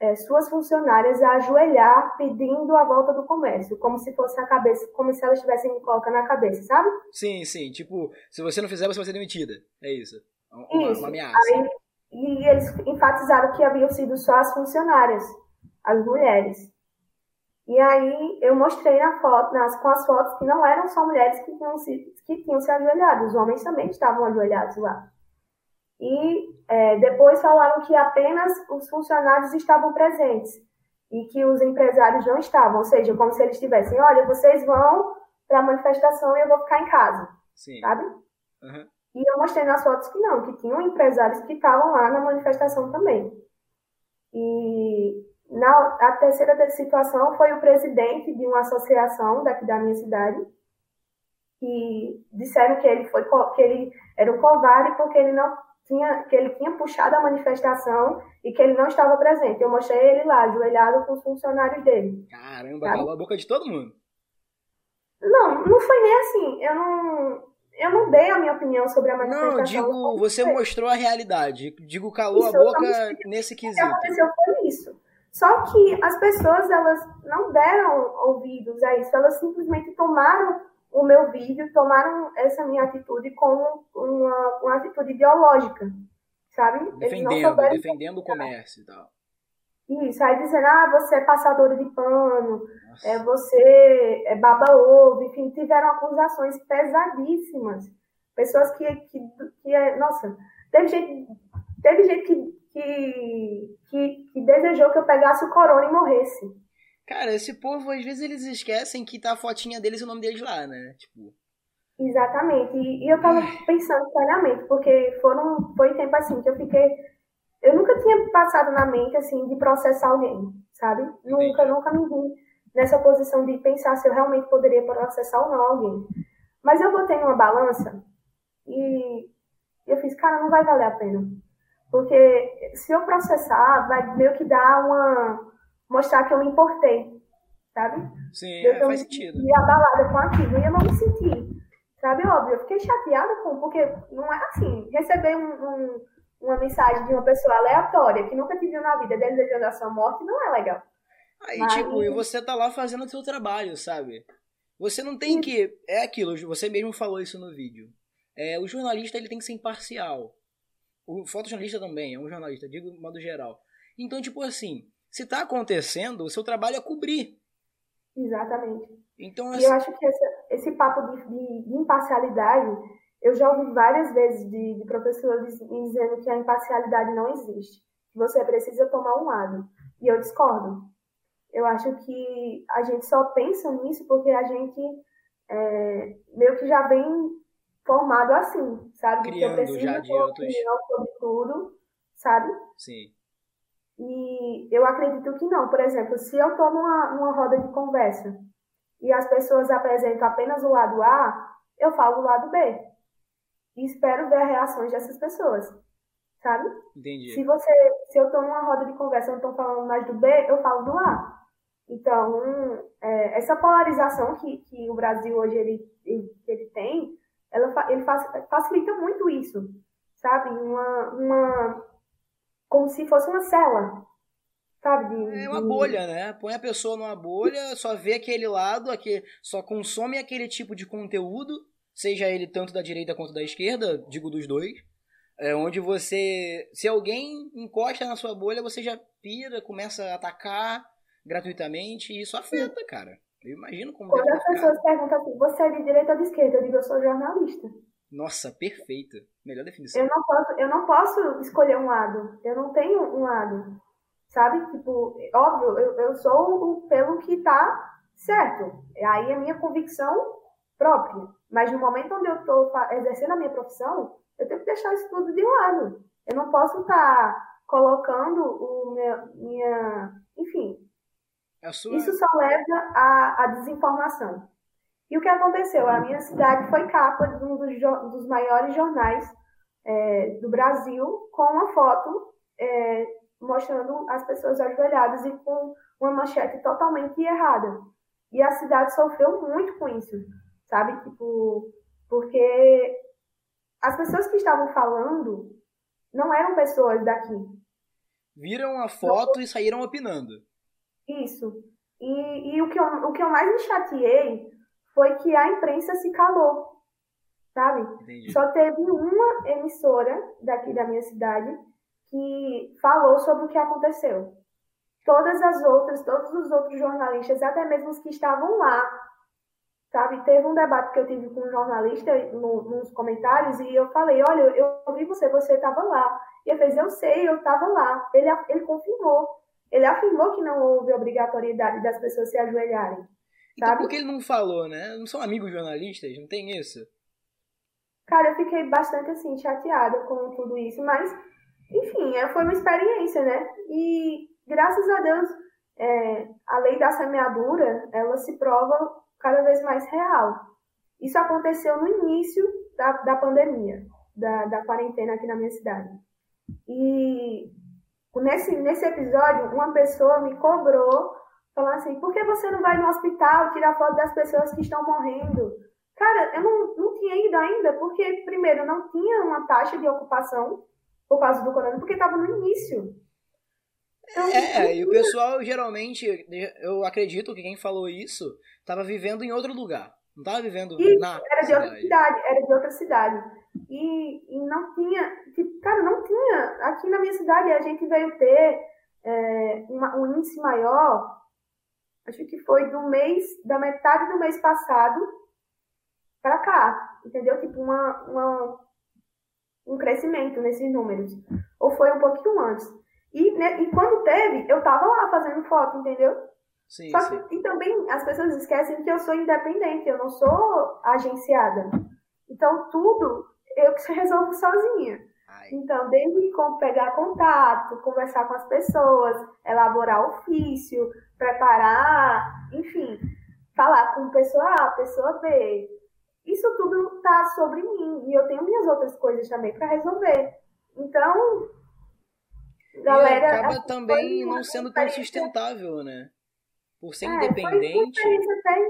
é, suas funcionárias a ajoelhar pedindo a volta do comércio, como se fosse a cabeça, como se elas estivessem colocando na cabeça, sabe? Sim, sim. Tipo, se você não fizer, você vai ser demitida. É isso. Uma, isso. uma ameaça. Aí, e eles enfatizaram que haviam sido só as funcionárias, as mulheres. E aí eu mostrei na foto, nas, com as fotos que não eram só mulheres que tinham se, que tinham se ajoelhado, os homens também estavam ajoelhados lá. E é, depois falaram que apenas os funcionários estavam presentes e que os empresários não estavam, ou seja, como se eles estivessem, olha, vocês vão para a manifestação e eu vou ficar em casa, Sim. sabe? Uhum. E eu mostrei nas fotos que não, que tinham empresários que estavam lá na manifestação também. E na, a terceira situação foi o presidente de uma associação daqui da minha cidade, que disseram que ele, foi, que ele era um covarde porque ele não tinha, que ele tinha puxado a manifestação e que ele não estava presente. Eu mostrei ele lá, ajoelhado com os funcionários dele. Caramba, calou a boca de todo mundo. Não, não foi nem assim. Eu não eu não dei a minha opinião sobre a manifestação. Não, digo, você mostrou a realidade. Digo, calou isso, a boca nesse quesito. O que aconteceu foi. Só que as pessoas, elas não deram ouvidos a isso. Elas simplesmente tomaram o meu vídeo, tomaram essa minha atitude como uma, uma atitude ideológica, sabe? Defendendo, defendendo o comércio e tal. Isso, aí dizendo, ah, você é passadora de pano, é, você é baba-ovo, enfim, tiveram acusações pesadíssimas. Pessoas que, que, que é, nossa, teve gente, teve gente que, que, que, que desejou que eu pegasse o corona e morresse. Cara, esse povo, às vezes, eles esquecem que tá a fotinha deles e o nome deles lá, né? Tipo. Exatamente. E, e eu tava pensando seriamente, porque foram, foi tempo assim que eu fiquei eu nunca tinha passado na mente, assim, de processar alguém, sabe? Entendi. Nunca, nunca me vi nessa posição de pensar se eu realmente poderia processar ou não alguém. Mas eu botei numa balança e eu fiz, cara, não vai valer a pena. Porque se eu processar, vai meio que dar uma. mostrar que eu me importei, sabe? Sim, eu é, faz sentido. E abalada com aquilo. E eu não me senti, sabe? Óbvio, eu fiquei chateada com, porque não é assim. Receber um, um uma mensagem de uma pessoa aleatória que nunca te viu na vida desejando a sua morte não é legal. Aí, Mas... tipo, e você tá lá fazendo o seu trabalho, sabe? Você não tem que. É aquilo, você mesmo falou isso no vídeo. É, o jornalista ele tem que ser imparcial. O fotojornalista também é um jornalista, digo de modo geral. Então, tipo assim, se tá acontecendo, o seu trabalho é cobrir. Exatamente. Então, assim... E eu acho que esse, esse papo de, de, de imparcialidade eu já ouvi várias vezes de, de professores dizendo que a imparcialidade não existe, que você precisa tomar um lado. E eu discordo. Eu acho que a gente só pensa nisso porque a gente é, meio que já vem formado assim, sabe? Criando eu preciso já de outros... sobre tudo, sabe? Sim. E eu acredito que não. Por exemplo, se eu estou numa, numa roda de conversa e as pessoas apresentam apenas o lado A, eu falo o lado B e espero ver as reações dessas pessoas, sabe? Entendi. Se você, se eu tô numa roda de conversa e eu tô falando mais do B, eu falo do A. Então, é, essa polarização que, que o Brasil hoje ele, ele, ele tem, ela, ele facilita muito isso, sabe? Uma, uma, como se fosse uma cela, sabe? De, é uma bolha, né? Põe a pessoa numa bolha, só vê aquele lado, aquele, só consome aquele tipo de conteúdo seja ele tanto da direita quanto da esquerda, digo dos dois, é onde você, se alguém encosta na sua bolha, você já pira, começa a atacar gratuitamente, e isso afeta, cara. Eu imagino como Quando as pessoas perguntam assim, você é de direita ou de esquerda? Eu digo, eu sou jornalista. Nossa, perfeita. Melhor definição. Eu não posso, eu não posso escolher um lado. Eu não tenho um lado. Sabe? Tipo, óbvio, eu, eu sou pelo que tá certo. Aí a minha convicção própria. Mas no momento onde eu estou exercendo a minha profissão, eu tenho que deixar isso tudo de lado. Eu não posso estar tá colocando o meu, minha. Enfim. Sua... Isso só leva à, à desinformação. E o que aconteceu? A minha cidade foi capa de um dos, dos maiores jornais é, do Brasil com uma foto é, mostrando as pessoas ajoelhadas e com uma manchete totalmente errada. E a cidade sofreu muito com isso, sabe? Tipo, porque as pessoas que estavam falando não eram pessoas daqui. Viram a foto não, e saíram opinando. Isso. E, e o, que eu, o que eu mais me chateei foi que a imprensa se calou, sabe? Entendi. Só teve uma emissora daqui da minha cidade que falou sobre o que aconteceu. Todas as outras, todos os outros jornalistas, até mesmo os que estavam lá, sabe? Teve um debate que eu tive com um jornalista no, nos comentários e eu falei, olha, eu ouvi você, você estava lá. E ele fez, eu sei, eu estava lá. Ele, ele confirmou. Ele afirmou que não houve obrigatoriedade das pessoas se ajoelharem. Então sabe? por que ele não falou, né? Não são amigos jornalistas, não tem isso? Cara, eu fiquei bastante assim, chateada com tudo isso, mas enfim, é, foi uma experiência, né? E graças a Deus, é, a lei da semeadura, ela se prova cada vez mais real. Isso aconteceu no início da, da pandemia, da, da quarentena aqui na minha cidade. E nesse, nesse episódio, uma pessoa me cobrou, falando assim, por que você não vai no hospital tirar foto das pessoas que estão morrendo? Cara, eu não, não tinha ido ainda, porque, primeiro, não tinha uma taxa de ocupação por causa do corona, porque estava no início. Então, é, e o pessoal geralmente, eu acredito que quem falou isso estava vivendo em outro lugar. Não estava vivendo na era de outra cidade, era de outra cidade. E, e não tinha, tipo, cara, não tinha. Aqui na minha cidade a gente veio ter é, uma, um índice maior, acho que foi do mês, da metade do mês passado para cá, entendeu? Tipo, uma, uma um crescimento nesses números. Ou foi um pouquinho antes. E, né, e quando teve, eu tava lá fazendo foto, entendeu? Sim, Só que, sim. E também as pessoas esquecem que eu sou independente, eu não sou agenciada. Então, tudo eu que resolvo sozinha. Ai. Então, desde como pegar contato, conversar com as pessoas, elaborar ofício, preparar, enfim, falar com pessoa A, pessoa B, isso tudo tá sobre mim e eu tenho minhas outras coisas também para resolver. Então, galera. E acaba também não sendo tão sustentável, né? Por ser é, independente. Foi até,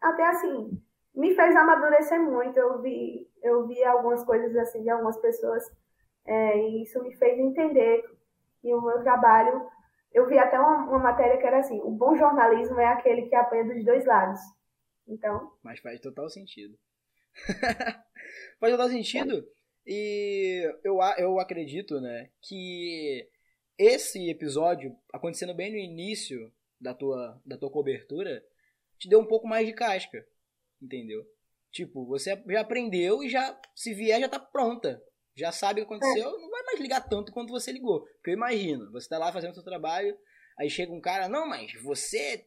até assim, me fez amadurecer muito. Eu vi, eu vi algumas coisas assim de algumas pessoas é, e isso me fez entender que o meu trabalho. Eu vi até uma, uma matéria que era assim: o bom jornalismo é aquele que apanha dos dois lados. Então. Mas faz total sentido. faz total sentido. E eu, eu acredito, né, que esse episódio, acontecendo bem no início da tua, da tua cobertura, te deu um pouco mais de casca. Entendeu? Tipo, você já aprendeu e já, se vier, já tá pronta. Já sabe o que aconteceu, é. não vai mais ligar tanto quanto você ligou. Porque eu imagino, você tá lá fazendo o seu trabalho, aí chega um cara, não, mas você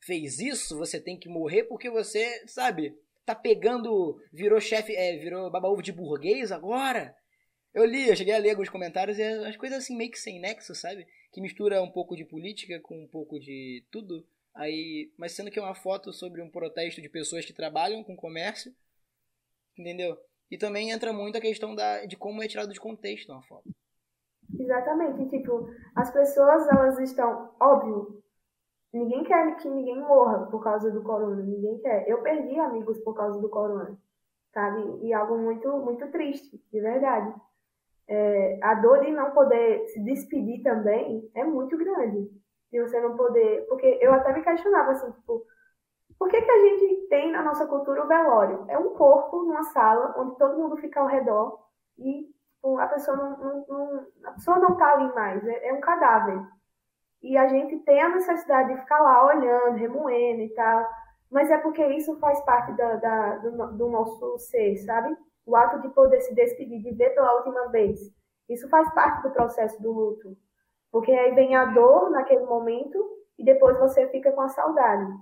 fez isso, você tem que morrer porque você, sabe, tá pegando, virou chefe, é, virou baba-ovo de burguês agora. Eu li, eu cheguei a ler alguns comentários e as coisas assim meio que sem nexo, sabe? Que mistura um pouco de política com um pouco de tudo. Aí, mas sendo que é uma foto sobre um protesto de pessoas que trabalham com comércio, entendeu? E também entra muito a questão da, de como é tirado de contexto uma foto. Exatamente, tipo, as pessoas elas estão, óbvio, Ninguém quer que ninguém morra por causa do corona, ninguém quer. Eu perdi amigos por causa do corona, sabe? E algo muito, muito triste, de verdade. É, a dor de não poder se despedir também é muito grande. De você não poder. Porque eu até me questionava assim, tipo, por que, que a gente tem na nossa cultura o velório? É um corpo numa sala onde todo mundo fica ao redor e tipo, a pessoa não, não, não, a pessoa não tá ali mais, é, é um cadáver e a gente tem a necessidade de ficar lá olhando, remoendo e tal, mas é porque isso faz parte da, da, do, do, nosso ser, sabe? O ato de poder se despedir, de ver pela última vez. Isso faz parte do processo do luto. Porque aí vem a dor naquele momento e depois você fica com a saudade.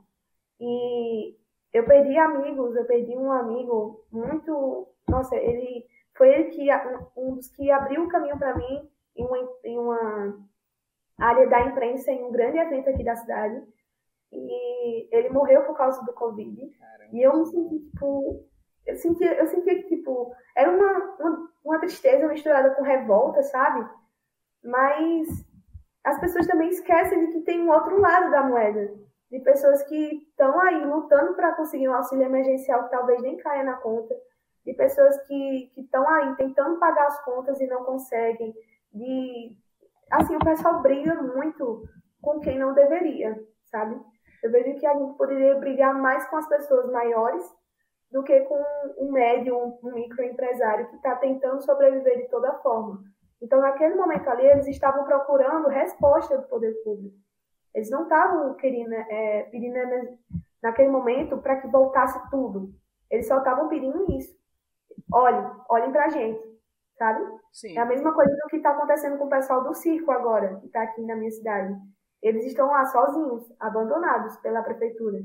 E eu perdi amigos, eu perdi um amigo muito. Nossa, ele foi ele que um dos que abriu o caminho para mim em uma, em uma área da imprensa em um grande evento aqui da cidade. e ele morreu por causa do Covid. Caramba. E eu me senti, tipo, eu sentia, eu sentia que, tipo, era uma, uma, uma tristeza misturada com revolta, sabe? Mas as pessoas também esquecem de que tem um outro lado da moeda. De pessoas que estão aí lutando para conseguir um auxílio emergencial que talvez nem caia na conta. De pessoas que estão aí tentando pagar as contas e não conseguem. De, assim, o pessoal briga muito com quem não deveria, sabe? Eu vejo que a gente poderia brigar mais com as pessoas maiores do que com um médio, um microempresário que está tentando sobreviver de toda forma. Então, naquele momento ali, eles estavam procurando resposta do poder público. Eles não estavam querendo, é, pedindo naquele momento para que voltasse tudo. Eles só estavam pedindo isso. Olhem, olhem para a gente, sabe? Sim. É a mesma coisa do que está acontecendo com o pessoal do circo agora, que está aqui na minha cidade. Eles estão lá sozinhos, abandonados pela prefeitura.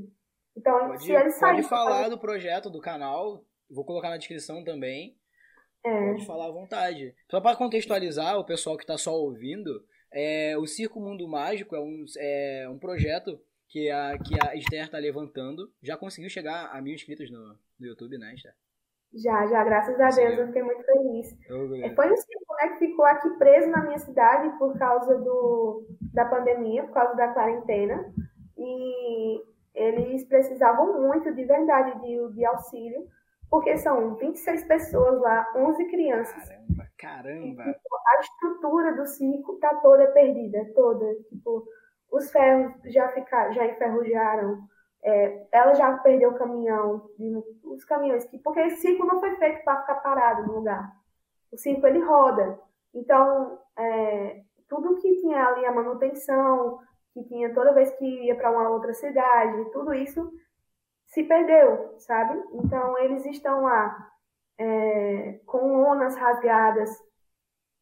Então, pode, se eles saírem... Pode falar do projeto do canal, vou colocar na descrição também. É. Pode falar à vontade. Só para contextualizar o pessoal que está só ouvindo, é, o Circo Mundo Mágico é um, é um projeto que a, que a Esther está levantando. Já conseguiu chegar a mil inscritos no, no YouTube, né, Esther? Já, já, graças a Deus, eu fiquei muito feliz. É, foi um circo né, que ficou aqui preso na minha cidade por causa do, da pandemia, por causa da quarentena. E eles precisavam muito, de verdade, de, de auxílio, porque são 26 pessoas lá, 11 crianças. Caramba, caramba! E, tipo, a estrutura do circo tá toda perdida, toda. Tipo, os ferros já, ficaram, já enferrujaram, é, ela já perdeu o caminhão, os caminhões, que, porque esse circo não foi feito para ficar parado no lugar. O circo ele roda. Então, é, tudo que tinha ali a manutenção, que tinha toda vez que ia para uma outra cidade, tudo isso se perdeu, sabe? Então eles estão lá é, com lonas rasgadas,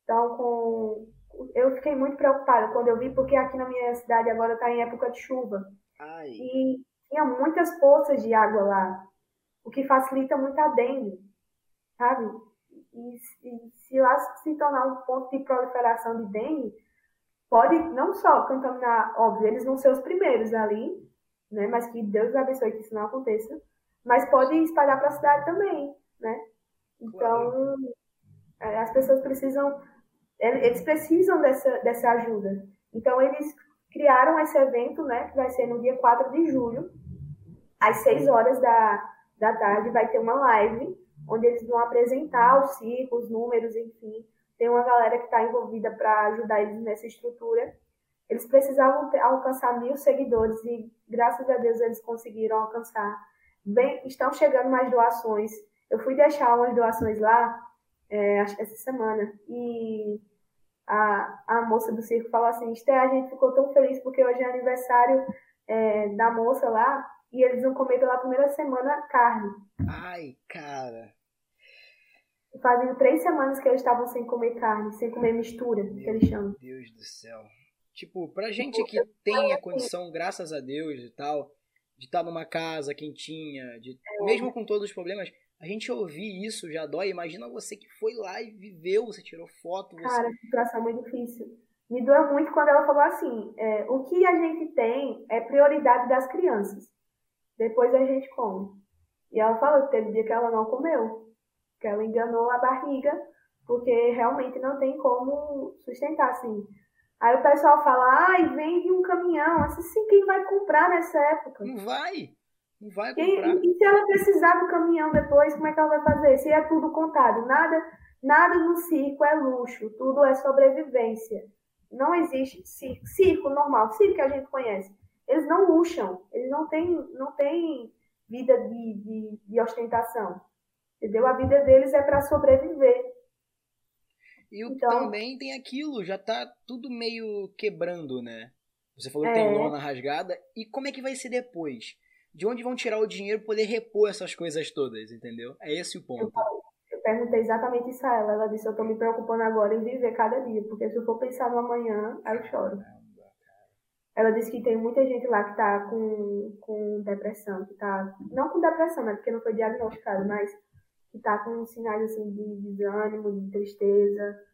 estão com. Eu fiquei muito preocupada quando eu vi, porque aqui na minha cidade agora está em época de chuva. Ai. E tinha muitas poças de água lá, o que facilita muito a dengue, sabe? E, e se lá se tornar um ponto de proliferação de dengue, pode não só contaminar, óbvio, eles vão ser os primeiros ali, né? Mas que Deus abençoe que isso não aconteça. Mas pode espalhar para a cidade também, né? Então, é, as pessoas precisam, eles precisam dessa, dessa ajuda. Então, eles criaram esse evento, né? Que vai ser no dia 4 de julho, às 6 horas da, da tarde, vai ter uma live, onde eles vão apresentar os ciclos, os números, enfim, tem uma galera que está envolvida para ajudar eles nessa estrutura. Eles precisavam alcançar mil seguidores e, graças a Deus, eles conseguiram alcançar. Bem, estão chegando mais doações. Eu fui deixar umas doações lá é, essa semana e a, a moça do circo falou assim: Esté, a gente ficou tão feliz porque hoje é aniversário é, da moça lá e eles vão comer pela primeira semana carne. Ai, cara. Fazendo três semanas que eles estavam sem comer carne, sem comer mistura, Meu que eles chamam. Deus do céu. Tipo, pra gente que tem a condição, graças a Deus e tal, de estar tá numa casa quentinha, de, é. mesmo com todos os problemas, a gente ouvir isso já dói. Imagina você que foi lá e viveu, você tirou foto. Você... Cara, a situação é muito difícil. Me doeu muito quando ela falou assim: é, o que a gente tem é prioridade das crianças. Depois a gente come. E ela falou que teve dia que ela não comeu que ela enganou a barriga, porque realmente não tem como sustentar, assim. Aí o pessoal fala, ai, vende um caminhão. Assim, sim, quem vai comprar nessa época? Não vai. Não vai comprar. Quem, e se ela precisar do caminhão depois, como é que ela vai fazer? Se é tudo contado. Nada, nada no circo é luxo, tudo é sobrevivência. Não existe circo, circo normal, circo que a gente conhece. Eles não luxam, eles não têm, não têm vida de, de, de ostentação. Entendeu? A vida deles é para sobreviver. E o, então, também tem aquilo, já tá tudo meio quebrando, né? Você falou que é... tem lona rasgada. E como é que vai ser depois? De onde vão tirar o dinheiro para poder repor essas coisas todas, entendeu? É esse o ponto. Eu, eu perguntei exatamente isso a ela. Ela disse: Eu tô me preocupando agora em viver cada dia, porque se eu for pensar no amanhã, aí eu choro. Ela disse que tem muita gente lá que tá com, com depressão, que tá. Não com depressão, né? Porque não foi diagnosticado, mas que está com sinais assim de desânimo, de tristeza,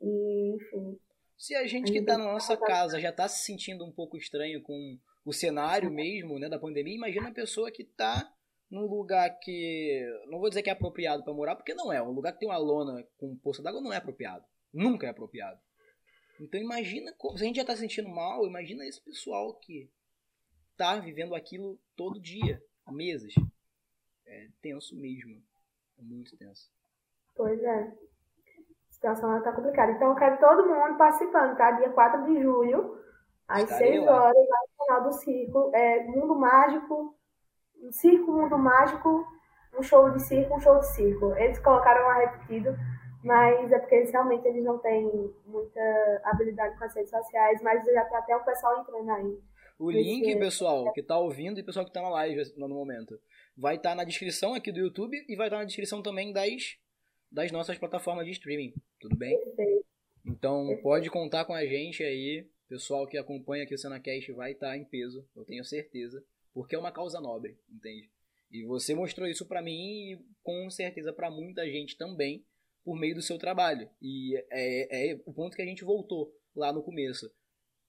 e enfim. Se a gente que está na nossa casa já está se sentindo um pouco estranho com, o cenário mesmo, né, da pandemia, imagina a pessoa que tá num lugar que. Não vou dizer que é apropriado para morar, porque não é. Um lugar que tem uma lona com poça d'água não é apropriado. Nunca é apropriado. Então imagina, se a gente já tá sentindo mal, imagina esse pessoal que tá vivendo aquilo todo dia, há meses. É tenso mesmo. É muito tenso. Pois é. A situação tá complicada. Então eu quero todo mundo participando, tá? Dia 4 de julho, às Estarei 6 lá. horas, no final do circo. É Mundo Mágico, um circo, Mundo Mágico, um show de circo, um show de circo. Eles colocaram lá repetido mas é porque eles realmente eles não têm muita habilidade com as redes sociais, mas já tem até o pessoal entrando aí. O link, pessoal, que tá ouvindo e pessoal que tá na live no momento, vai estar tá na descrição aqui do YouTube e vai estar tá na descrição também das, das nossas plataformas de streaming, tudo bem? Perfeito. Então Perfeito. pode contar com a gente aí, pessoal que acompanha aqui o SenaCast vai estar tá em peso, eu tenho certeza, porque é uma causa nobre, entende? E você mostrou isso para mim e com certeza para muita gente também por meio do seu trabalho. E é, é o ponto que a gente voltou lá no começo.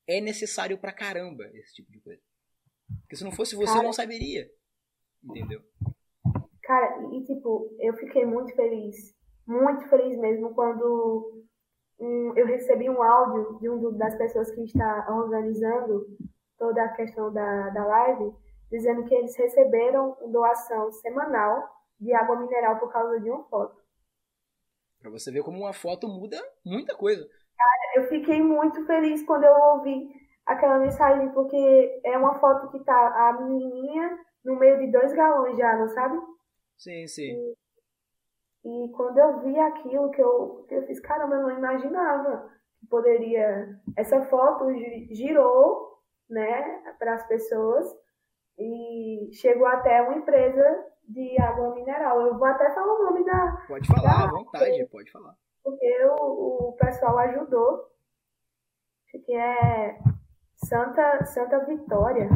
É necessário pra caramba esse tipo de coisa. Porque se não fosse você, cara, não saberia. Entendeu? Cara, e tipo, eu fiquei muito feliz. Muito feliz mesmo quando um, eu recebi um áudio de um das pessoas que está organizando toda a questão da, da live, dizendo que eles receberam doação semanal de água mineral por causa de uma foto. Pra você ver como uma foto muda muita coisa. Cara, eu fiquei muito feliz quando eu ouvi aquela mensagem, porque é uma foto que tá a menininha no meio de dois galões de água, sabe? Sim, sim. E, e quando eu vi aquilo que eu, eu fiz, caramba, eu não imaginava que poderia. Essa foto girou, né, para as pessoas e chegou até uma empresa de água mineral. Eu vou até falar o nome da. Pode falar, da, à vontade, pode falar. Porque o, o pessoal ajudou. Que é Santa, Santa Vitória,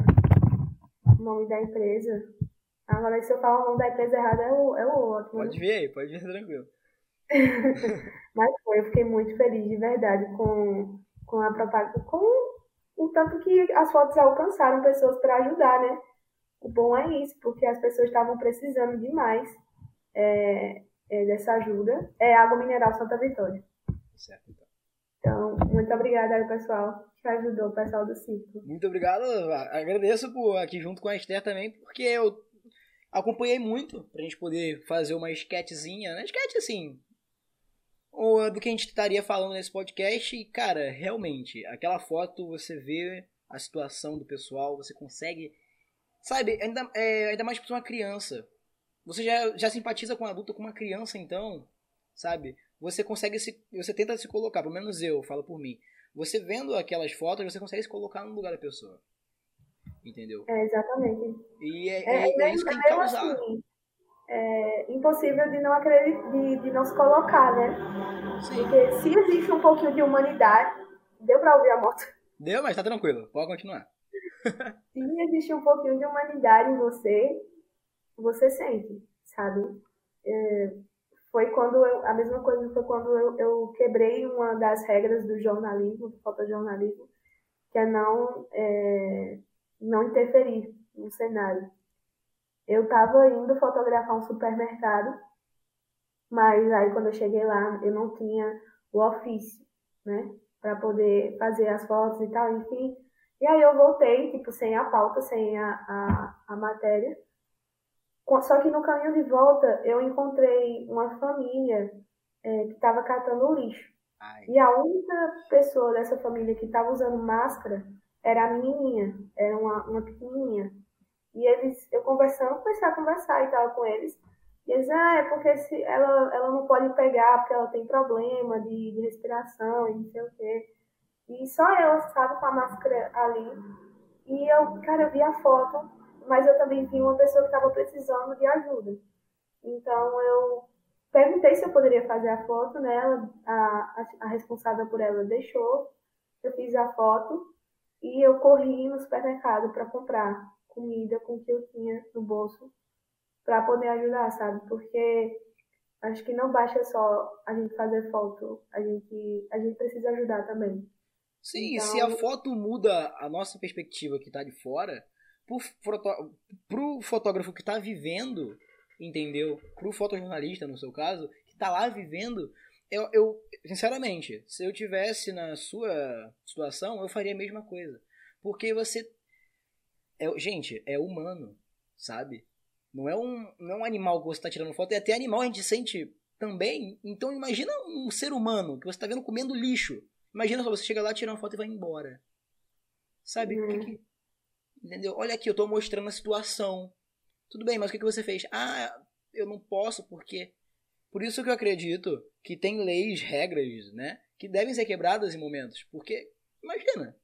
o nome da empresa. Agora, se eu falar o nome da empresa errado, é o, é o outro. Pode vir aí, pode vir tranquilo. Mas foi, eu fiquei muito feliz de verdade com, com a propaganda, com o tanto que as fotos alcançaram pessoas para ajudar, né? O bom é isso, porque as pessoas estavam precisando demais é, é, dessa ajuda. É Água Mineral Santa Vitória. Certo, então. Então, muito obrigada aí, pessoal, ajudou o pessoal do circo. Muito obrigado. Agradeço por aqui junto com a Esther também, porque eu acompanhei muito pra gente poder fazer uma sketchzinha, né? Sketch assim, ou do que a gente estaria falando nesse podcast. E, cara, realmente, aquela foto você vê a situação do pessoal, você consegue Sabe, ainda, é, ainda mais pra uma criança. Você já, já simpatiza com um adulto, com uma criança, então, sabe? Você consegue se. Você tenta se colocar, pelo menos eu, falo por mim. Você vendo aquelas fotos, você consegue se colocar no lugar da pessoa. Entendeu? É, exatamente. E é, é, é, é isso que tem que causar. Assim, é impossível de não acreditar, de, de não se colocar, né? Sim. Porque se existe um pouquinho de humanidade. Deu pra ouvir a moto? Deu, mas tá tranquilo. Pode continuar. Se existe um pouquinho de humanidade em você, você sente, sabe? É, foi quando eu, a mesma coisa foi quando eu, eu, quebrei uma das regras do jornalismo, do fotojornalismo, que é não, é, não interferir no cenário. Eu estava indo fotografar um supermercado, mas aí quando eu cheguei lá, eu não tinha o ofício, né, para poder fazer as fotos e tal, enfim. E aí eu voltei, tipo, sem a pauta, sem a, a, a matéria. Só que no caminho de volta eu encontrei uma família é, que estava catando lixo. Ai. E a única pessoa dessa família que estava usando máscara era a menininha, era uma, uma pequenininha. E eles, eu conversando, comecei a conversar e tal com eles. E eles, ah, é porque se ela, ela não pode pegar porque ela tem problema de, de respiração e não sei o quê. E só ela estava com a máscara ali. E eu, cara, eu vi a foto, mas eu também vi uma pessoa que estava precisando de ajuda. Então eu perguntei se eu poderia fazer a foto, né? a, a, a responsável por ela deixou. Eu fiz a foto e eu corri no supermercado para comprar comida com o que eu tinha no bolso para poder ajudar, sabe? Porque acho que não basta só a gente fazer foto, a gente, a gente precisa ajudar também. Sim, então... se a foto muda a nossa perspectiva que tá de fora, pro, fotógrafo que tá vivendo, entendeu? Pro fotojornalista, no seu caso, que tá lá vivendo, eu, eu, sinceramente, se eu tivesse na sua situação, eu faria a mesma coisa. Porque você. É, gente, é humano, sabe? Não é, um, não é um animal que você está tirando foto, é até animal a gente sente também. Então imagina um ser humano que você está vendo comendo lixo. Imagina só, você chega lá, tira uma foto e vai embora. Sabe? Uhum. Que que... Entendeu? Olha aqui, eu estou mostrando a situação. Tudo bem, mas o que, que você fez? Ah, eu não posso porque por isso que eu acredito que tem leis, regras, né? Que devem ser quebradas em momentos. Porque, imagina.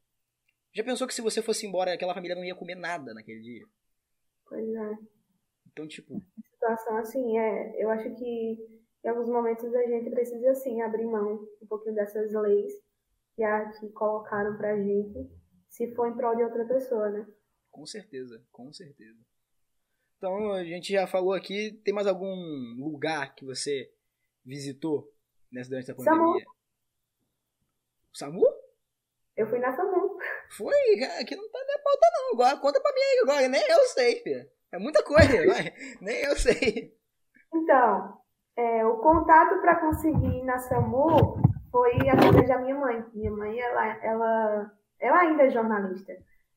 Já pensou que se você fosse embora, aquela família não ia comer nada naquele dia? Pois é. Então, tipo. A situação assim, é. Eu acho que em alguns momentos a gente precisa, assim, abrir mão um pouquinho dessas leis que, a, que colocaram pra gente, se for em prol de outra pessoa, né? Com certeza, com certeza. Então a gente já falou aqui. Tem mais algum lugar que você visitou nessa durante a pandemia? Samu. Samu? Eu fui na Samu. Foi? Aqui não tá na pauta não. Agora conta pra mim aí agora. Nem eu sei, filho. É muita coisa, vai. Nem eu sei. Então, é, o contato para conseguir ir na SAMU foi através da minha mãe. Minha mãe, ela, ela, ela ainda é jornalista.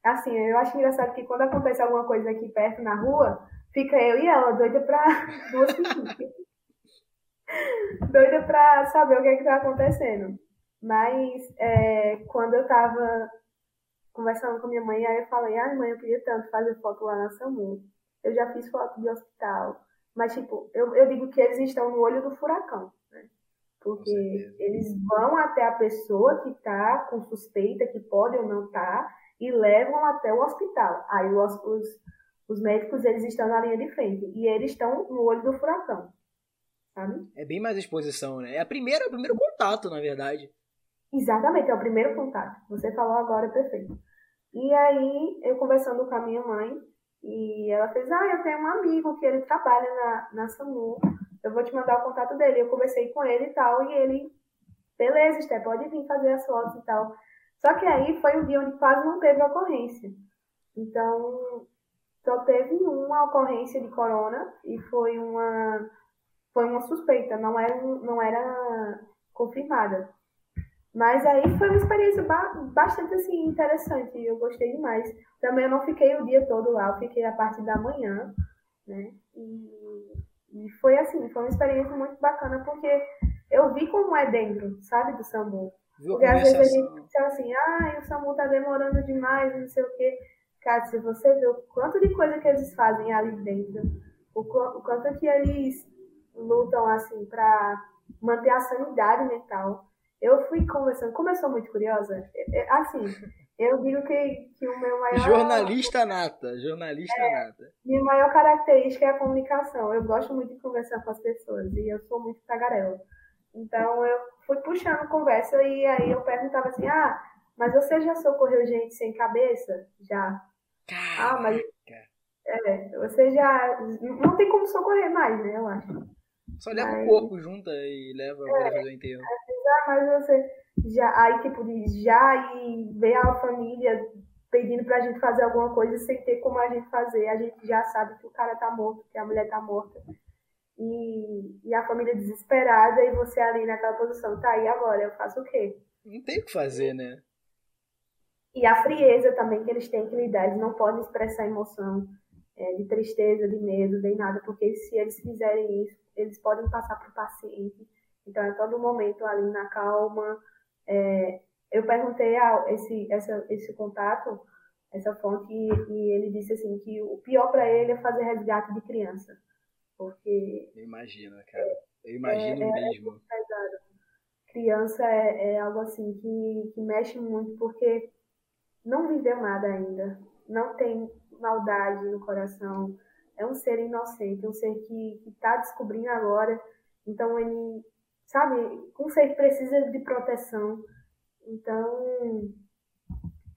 Assim, eu acho engraçado que quando acontece alguma coisa aqui perto na rua, Fica eu e ela, doida pra duas doida pra saber o que é que tá acontecendo. Mas é, quando eu tava conversando com minha mãe, aí eu falei, ai mãe, eu queria tanto fazer foto lá na SAMU. Eu já fiz foto de hospital. Mas, tipo, eu, eu digo que eles estão no olho do furacão, né? Porque eles vão até a pessoa que tá com suspeita, que pode ou não tá, e levam até o hospital. Aí os, os os médicos, eles estão na linha de frente. E eles estão no olho do furacão. Sabe? É bem mais exposição, né? É a primeira, o primeiro contato, na verdade. Exatamente, é o primeiro contato. Você falou agora, é perfeito. E aí, eu conversando com a minha mãe, e ela fez, ah, eu tenho um amigo que ele trabalha na, na SAMU, eu vou te mandar o contato dele. Eu conversei com ele e tal, e ele, beleza, Esté, pode vir fazer as fotos e tal. Só que aí foi um dia onde quase não teve ocorrência. Então, só teve uma ocorrência de corona e foi uma foi uma suspeita, não era não era confirmada. Mas aí foi uma experiência bastante assim interessante, eu gostei demais. Também eu não fiquei o dia todo lá, eu fiquei a parte da manhã, né? E, e foi assim, foi uma experiência muito bacana porque eu vi como é dentro, sabe, do SAMU. Porque às vezes a gente pensa assim, ah, o SAMU tá demorando demais, não sei o quê. Cara, se você vê o quanto de coisa que eles fazem ali dentro, o, o quanto que eles lutam, assim, para manter a sanidade mental. Eu fui conversando, como eu sou muito curiosa, é, é, assim, eu digo que, que o meu maior. Jornalista nata, jornalista é, nata. Minha maior característica é a comunicação. Eu gosto muito de conversar com as pessoas e eu sou muito tagarela. Então eu fui puxando conversa e aí eu perguntava assim: ah, mas você já socorreu gente sem cabeça? Já. Ah, mas. É, você já. Não tem como socorrer mais, né? Eu acho. Só leva mas... o corpo junto e leva é, fazer o enterro. Ah, mas você já. Aí, tipo, já e ver a família pedindo pra gente fazer alguma coisa sem ter como a gente fazer. A gente já sabe que o cara tá morto, que a mulher tá morta. E, e a família desesperada e você ali naquela posição. Tá, e agora? Eu faço o quê? Não tem o que fazer, né? E a frieza também que eles têm que lidar, eles não podem expressar emoção é, de tristeza, de medo, nem nada, porque se eles fizerem isso, eles podem passar para o paciente. Então, é todo momento ali na calma. É, eu perguntei a esse, essa, esse contato, essa fonte, e, e ele disse assim que o pior para ele é fazer resgate de criança. Porque. Eu imagino, cara. Eu imagino é, é mesmo. É criança é, é algo assim que, que mexe muito, porque não viveu nada ainda, não tem maldade no coração, é um ser inocente, um ser que está descobrindo agora, então ele, sabe, um ser que precisa de proteção, então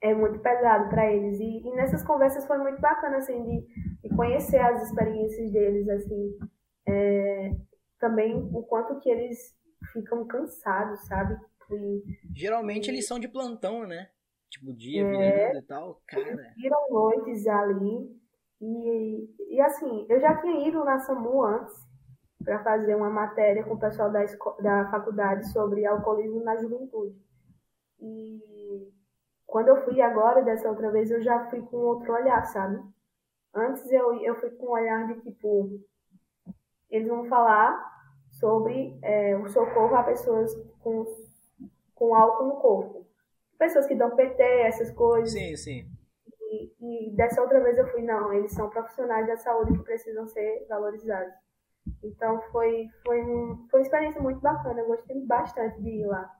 é muito pesado para eles. E, e, nessas conversas foi muito bacana, assim, de, de conhecer as experiências deles, assim, é, também o quanto que eles ficam cansados, sabe? fui. Geralmente e... eles são de plantão, né? Tipo, dia é, e tal. Cara. Viram noites ali. E, e assim, eu já tinha ido na SAMU antes para fazer uma matéria com o pessoal da, da faculdade sobre alcoolismo na juventude. E quando eu fui agora, dessa outra vez, eu já fui com outro olhar, sabe? Antes eu, eu fui com um olhar de tipo, eles vão falar sobre é, o socorro a pessoas com, com álcool no corpo. Pessoas que dão PT, essas coisas. Sim, sim. E, e dessa outra vez eu fui, não, eles são profissionais da saúde que precisam ser valorizados. Então foi, foi, um, foi uma experiência muito bacana, eu gostei bastante de ir lá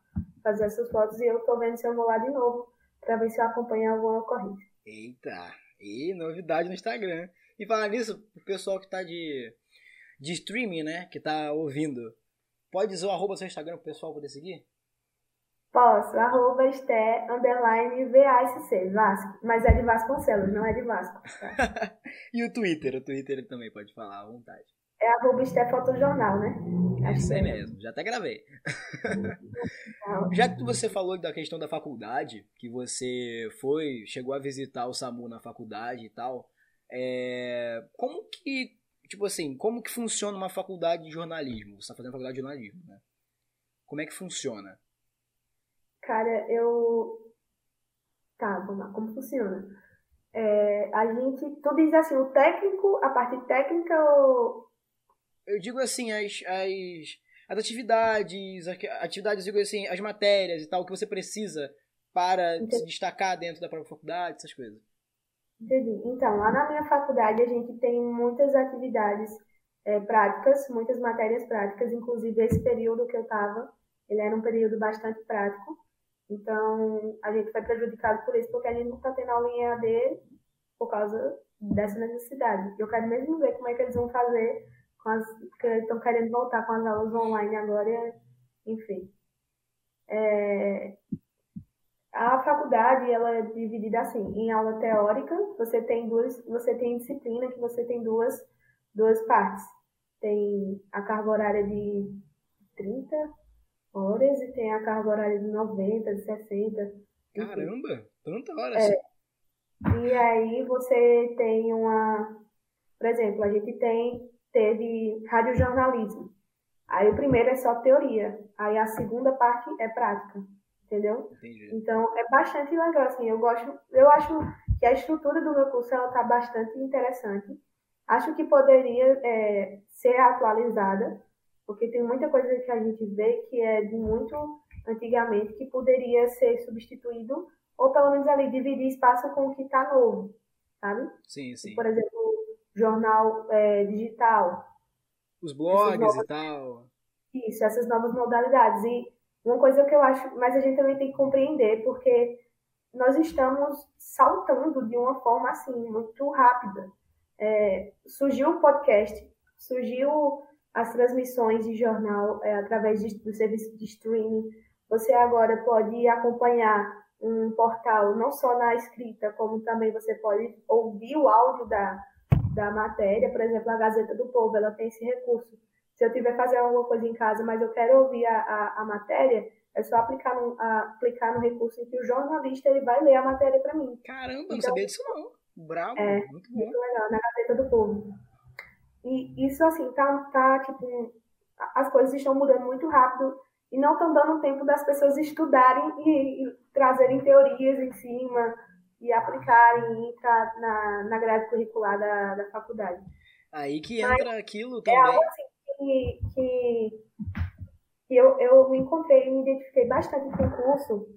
fazer essas fotos e eu tô vendo se eu vou lá de novo para ver se eu acompanho alguma ocorrência. Eita, e novidade no Instagram. E falar nisso, o pessoal que tá de, de streaming, né, que tá ouvindo, pode dizer o arroba seu Instagram pro pessoal poder seguir? Posso, arroba esté, underline, VASC, Vasco. Mas é de Vasconcelos, não é de Vasco. Tá? e o Twitter? O Twitter também pode falar à vontade. É arroba Fotojornal, né? É isso aí mesmo, já até gravei. já que você falou da questão da faculdade, que você foi, chegou a visitar o SAMU na faculdade e tal, é, como que, tipo assim, como que funciona uma faculdade de jornalismo? Você está fazendo faculdade de jornalismo, né? Como é que funciona? Cara, eu. Tá, vamos lá, como funciona? É, a gente. Tu diz assim, o técnico, a parte técnica ou. Eu digo assim, as, as, as atividades, atividades, digo assim, as matérias e tal, que você precisa para Entendi. se destacar dentro da própria faculdade, essas coisas. Entendi. Então, lá na minha faculdade a gente tem muitas atividades é, práticas, muitas matérias práticas, inclusive esse período que eu estava, ele era um período bastante prático. Então, a gente foi prejudicado por isso, porque a gente não está tendo aula em EAD por causa dessa necessidade. Eu quero mesmo ver como é que eles vão fazer as que estão querendo voltar com as aulas online agora, enfim. É, a faculdade ela é dividida assim, em aula teórica, você tem duas, você tem disciplina que você tem duas duas partes. Tem a carga horária de 30 horas e tem a carga horária de 90, de 60. Caramba, tanta hora é. assim. E aí você tem uma, por exemplo, a gente tem teve radiojornalismo. Aí o primeiro é só teoria, aí a segunda parte é prática, entendeu? Entendi. Então é bastante legal assim. Eu gosto, eu acho que a estrutura do meu curso ela tá bastante interessante. Acho que poderia é, ser atualizada, porque tem muita coisa que a gente vê que é de muito antigamente que poderia ser substituído ou pelo menos ali dividir espaço com o que está novo, sabe? Sim, sim. Por exemplo, jornal é, digital. Os blogs novas, e tal. Isso, essas novas modalidades. E uma coisa que eu acho, mas a gente também tem que compreender, porque nós estamos saltando de uma forma assim, muito rápida. É, surgiu o podcast, surgiu as transmissões de jornal é, através de, do serviço de streaming. Você agora pode acompanhar um portal não só na escrita, como também você pode ouvir o áudio da, da matéria, por exemplo, a Gazeta do Povo, ela tem esse recurso. Se eu tiver fazer alguma coisa em casa, mas eu quero ouvir a, a, a matéria, é só aplicar no, a, aplicar no recurso em que o jornalista ele vai ler a matéria para mim. Caramba, então, não sabia disso não. Bravo, é, muito bom. Muito legal, na Gazeta do Povo. E isso, assim, tá, tá, tipo, as coisas estão mudando muito rápido e não estão dando tempo das pessoas estudarem e, e trazerem teorias em cima, e aplicarem e entrar na, na grade curricular da, da faculdade. Aí que entra Mas aquilo também. É algo assim que, que, que eu, eu me encontrei e me identifiquei bastante com o curso,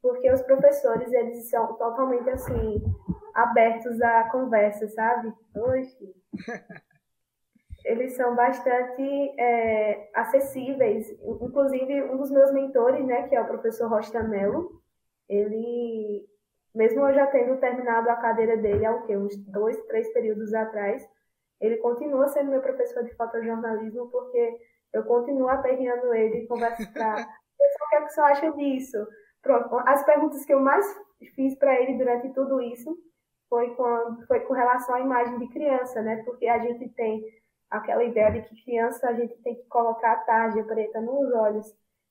porque os professores, eles são totalmente assim, abertos à conversa, sabe? Oxe. eles são bastante é, acessíveis. Inclusive, um dos meus mentores, né, que é o professor Rocha Mello, ele mesmo eu já tendo terminado a cadeira dele há o quê? uns dois, três períodos atrás, ele continua sendo meu professor de fotojornalismo porque eu continuo aperreando ele e converso para o que, é que você acha disso? Pronto, as perguntas que eu mais fiz para ele durante tudo isso foi com, foi com relação à imagem de criança, né? Porque a gente tem aquela ideia de que criança a gente tem que colocar a tarja preta nos olhos,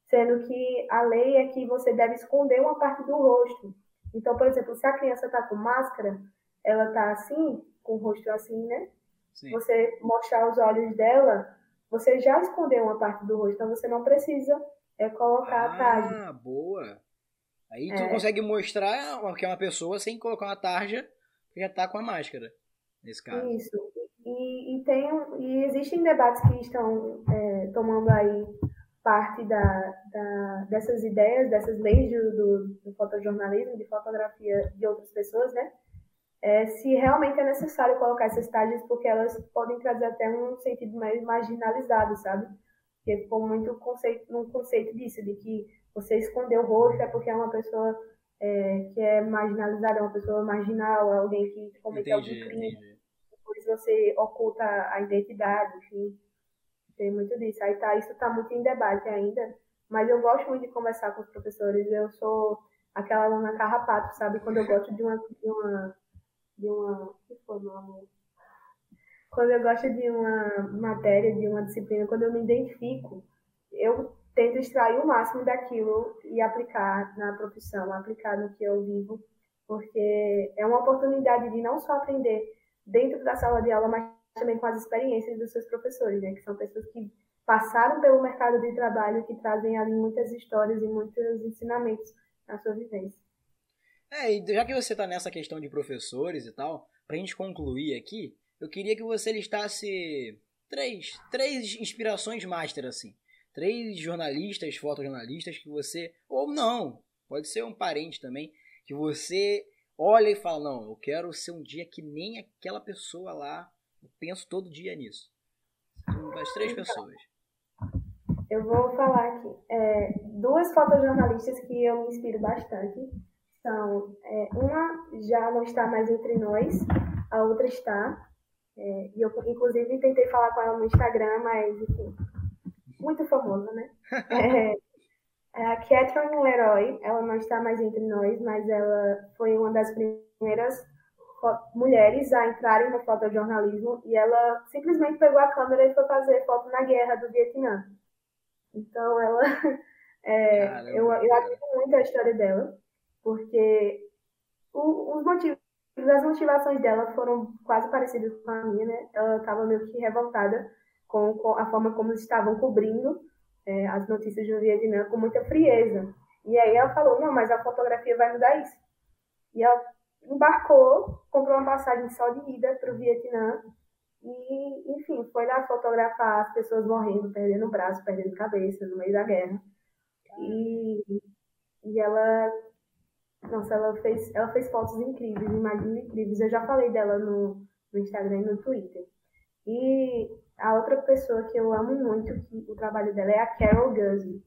sendo que a lei é que você deve esconder uma parte do rosto. Então, por exemplo, se a criança está com máscara, ela está assim, com o rosto assim, né? Sim. Você mostrar os olhos dela, você já escondeu uma parte do rosto, então você não precisa é, colocar ah, a tarja. Ah, boa! Aí tu é. consegue mostrar que é uma pessoa sem colocar uma tarja que já está com a máscara, nesse caso. Isso. E, e, tem, e existem debates que estão é, tomando aí parte da, da, dessas ideias, dessas leis do, do, do, fotojornalismo, de fotografia de outras pessoas, né? É, se realmente é necessário colocar essas tags, porque elas podem trazer até um sentido mais marginalizado, sabe? Porque ficou muito conceito, um conceito disso, de que você esconder o rosto é porque é uma pessoa é, que é marginalizada, é uma pessoa marginal, é alguém que cometeu algum crime. Entendi. Depois você oculta a identidade, enfim tem muito disso. Aí tá, isso está muito em debate ainda, mas eu gosto muito de conversar com os professores. Eu sou aquela aluna carrapato, sabe? Quando eu gosto de uma. De uma, de uma que foi, meu amor? Quando eu gosto de uma matéria, de uma disciplina, quando eu me identifico, eu tento extrair o máximo daquilo e aplicar na profissão, aplicar no que eu vivo, porque é uma oportunidade de não só aprender dentro da sala de aula, mas também com as experiências dos seus professores, né? Que são pessoas que passaram pelo mercado de trabalho, que trazem ali muitas histórias e muitos ensinamentos na sua vivência. É, e já que você está nessa questão de professores e tal, para a gente concluir aqui, eu queria que você listasse três, três inspirações master, assim. Três jornalistas, fotojornalistas que você, ou não, pode ser um parente também, que você olha e fala, não, eu quero ser um dia que nem aquela pessoa lá eu penso todo dia nisso. As três então, pessoas. Eu vou falar aqui. É, duas fotojornalistas que eu me inspiro bastante são é, uma já não está mais entre nós, a outra está. É, e eu, inclusive, tentei falar com ela no Instagram, mas, enfim, muito famosa, né? É, é a Catherine Leroy, ela não está mais entre nós, mas ela foi uma das primeiras mulheres a entrarem no fotojornalismo e ela simplesmente pegou a câmera e foi fazer foto na guerra do Vietnã. Então ela. É, Caramba, eu, eu admiro muito a história dela, porque o, os motivos, as motivações dela foram quase parecidas com a minha, né? Ela estava meio que revoltada com, com, a forma como estavam cobrindo é, as notícias do Vietnã com muita frieza. E aí ela falou: não, mas a fotografia vai mudar isso. E ela embarcou, comprou uma passagem só de ida para o Vietnã e, enfim, foi lá fotografar as pessoas morrendo, perdendo o braço, perdendo cabeça no meio da guerra. E, e ela, nossa, ela fez, ela fez fotos incríveis, imagens incríveis. Eu já falei dela no, no Instagram e no Twitter. E a outra pessoa que eu amo muito, que o trabalho dela é a Carol Guzzi.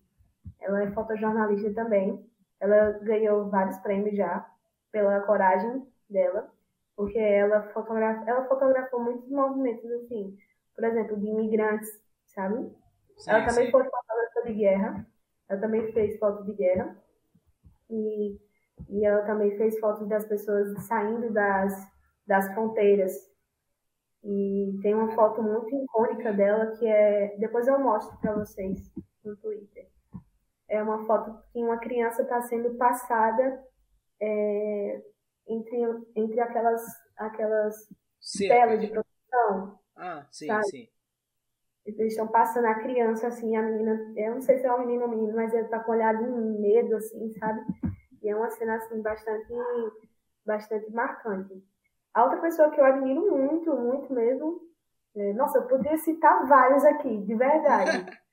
Ela é fotojornalista também. Ela ganhou vários prêmios já pela coragem dela, porque ela, fotografa, ela fotografou muitos movimentos, assim, por exemplo, de imigrantes, sabe? Sim, ela também sim. foi fotógrafa de guerra, ela também fez fotos de guerra, e, e ela também fez fotos das pessoas saindo das, das fronteiras. E tem uma foto muito icônica dela que é. Depois eu mostro para vocês no Twitter. É uma foto que uma criança está sendo passada é, entre, entre aquelas, aquelas telas de proteção. Ah, sim, sabe? sim. Eles estão passando a criança, assim, a menina, eu não sei se é um menino ou menino, mas ele tá com olhar de medo, assim, sabe? E é uma cena, assim, bastante, bastante marcante. A outra pessoa que eu admiro muito, muito mesmo, é, nossa, eu poderia citar vários aqui, de verdade.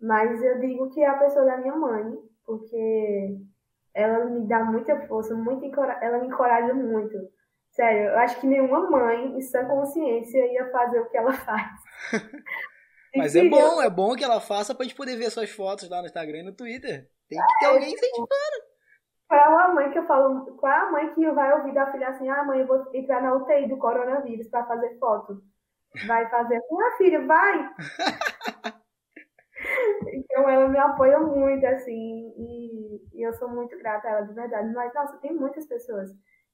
mas eu digo que é a pessoa da minha mãe, porque ela me dá muita força, muito ela me encoraja muito. Sério, eu acho que nenhuma mãe em sua consciência ia fazer o que ela faz. Mas é bom, é bom que ela faça pra gente poder ver suas fotos lá no Instagram e no Twitter. Tem que ter é, alguém tipo, incentivando. Qual é a mãe que eu falo, qual é a mãe que vai ouvir da filha assim, ah mãe, eu vou entrar na UTI do coronavírus pra fazer foto? Vai fazer, ah filha, vai! então ela me apoia muito, assim, e, e, eu sou muito grata a ela, de verdade. Mas, nossa, tem muitas pessoas.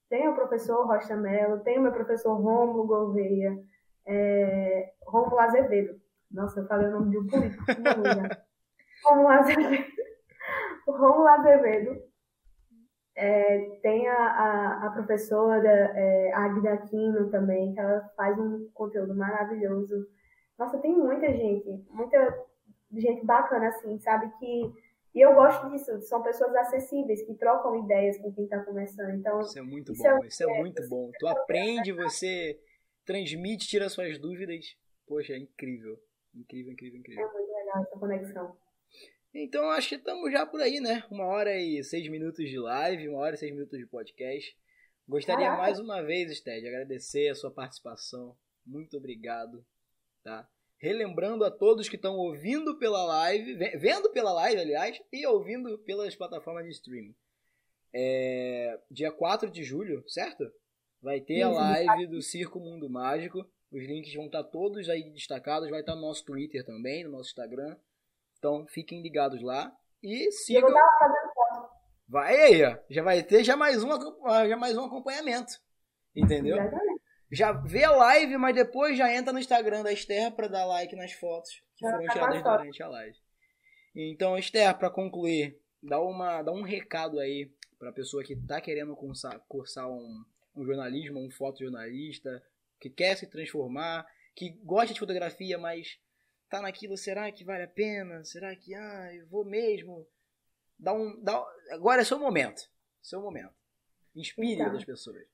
Tem o professor Rocha Mello, tem o meu professor Romulo Gouveia, é, Romulo Azevedo. Nossa, eu falei o nome de um político. Romulo Azevedo. Romulo Azevedo. É, tem a, a, a professora é, Agda Aquino também, que ela faz um conteúdo maravilhoso. Nossa, tem muita gente, muita gente bacana, assim, sabe? Que, e eu gosto disso, são pessoas acessíveis, que trocam ideias com quem está começando. Então, isso é muito isso bom, é, isso é muito bom. Tu aprende, você transmite, tira suas dúvidas. Poxa, é incrível. Incrível, incrível, incrível. É muito legal essa conexão. Então acho que estamos já por aí, né? Uma hora e seis minutos de live, uma hora e seis minutos de podcast. Gostaria Caraca. mais uma vez, Sted, de agradecer a sua participação. Muito obrigado, tá? Relembrando a todos que estão ouvindo pela live, vendo pela live, aliás, e ouvindo pelas plataformas de streaming. É, dia 4 de julho, certo? Vai ter a live do Circo Mundo Mágico. Os links vão estar todos aí destacados. Vai estar no nosso Twitter também, no nosso Instagram. Então fiquem ligados lá. E sigam. Vai aí, ó. Já vai ter já mais, um, já mais um acompanhamento. Entendeu? Já vê a live, mas depois já entra no Instagram da Esther para dar like nas fotos que já foram tiradas durante a live. Então, Esther, para concluir, dá, uma, dá um recado aí para a pessoa que está querendo cursar, cursar um, um jornalismo, um fotojornalista, que quer se transformar, que gosta de fotografia, mas tá naquilo, será que vale a pena? Será que, ah, eu vou mesmo? Dá um, dá, agora é seu momento. Seu momento. Inspire então, outras pessoas.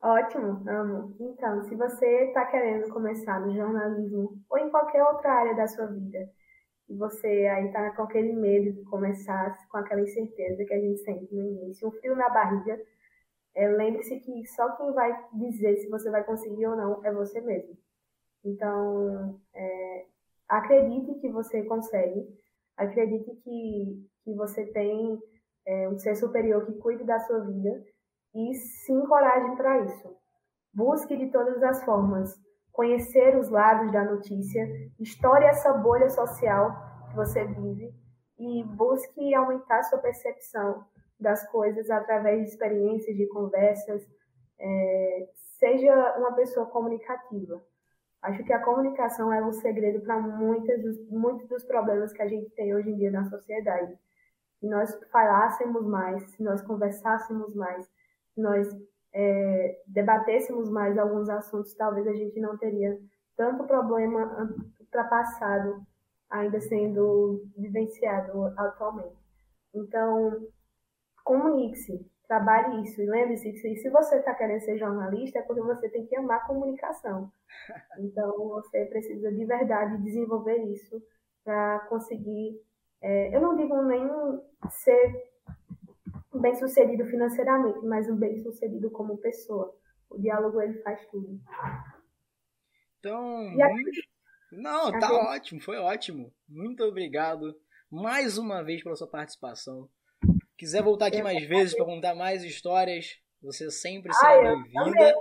Ótimo, amo. Então, se você está querendo começar no jornalismo ou em qualquer outra área da sua vida, e você aí está com aquele medo de começar, com aquela incerteza que a gente sente no início, um frio na barriga, é, lembre-se que só quem vai dizer se você vai conseguir ou não é você mesmo. Então, é, acredite que você consegue, acredite que, que você tem é, um ser superior que cuide da sua vida e se encoraje para isso. Busque de todas as formas conhecer os lados da notícia, estoure essa bolha social que você vive e busque aumentar sua percepção das coisas através de experiências, de conversas. É, seja uma pessoa comunicativa. Acho que a comunicação é um segredo para muitos dos problemas que a gente tem hoje em dia na sociedade. Se nós falássemos mais, se nós conversássemos mais, nós é, debatêssemos mais alguns assuntos, talvez a gente não teria tanto problema ultrapassado ainda sendo vivenciado atualmente. Então, comunique-se, trabalhe isso. E lembre-se que se você está querendo ser jornalista, é porque você tem que amar comunicação. Então, você precisa de verdade desenvolver isso para conseguir. É, eu não digo nem ser bem sucedido financeiramente, mas um bem sucedido como pessoa. O diálogo ele faz tudo. Então, muito... não, tá ótimo, foi ótimo. Muito obrigado mais uma vez pela sua participação. Quiser voltar aqui mais vezes para contar mais histórias, você sempre será bem-vinda.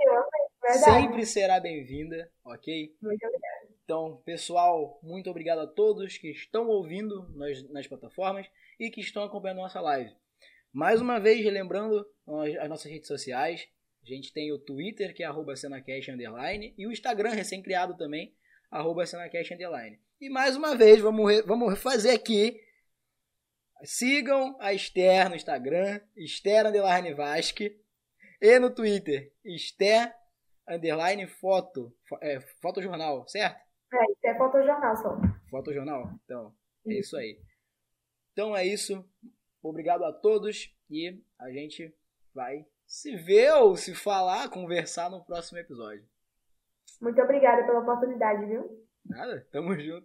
Sempre será bem-vinda, ok? Muito obrigada. Então, pessoal, muito obrigado a todos que estão ouvindo nas, nas plataformas e que estão acompanhando a nossa live. Mais uma vez, relembrando as nossas redes sociais, a gente tem o Twitter, que é arroba Underline, e o Instagram, recém-criado também, arroba Underline. E mais uma vez, vamos, vamos fazer aqui Sigam a Esther no Instagram, Esther Underline Vasque, e no Twitter, Esther Underline Foto, é, Fotojornal, certo? É, isso é Fotojornal só. Fotojornal? Então, é isso aí. Então é isso. Obrigado a todos e a gente vai se ver ou se falar, conversar no próximo episódio. Muito obrigada pela oportunidade, viu? Nada, tamo junto.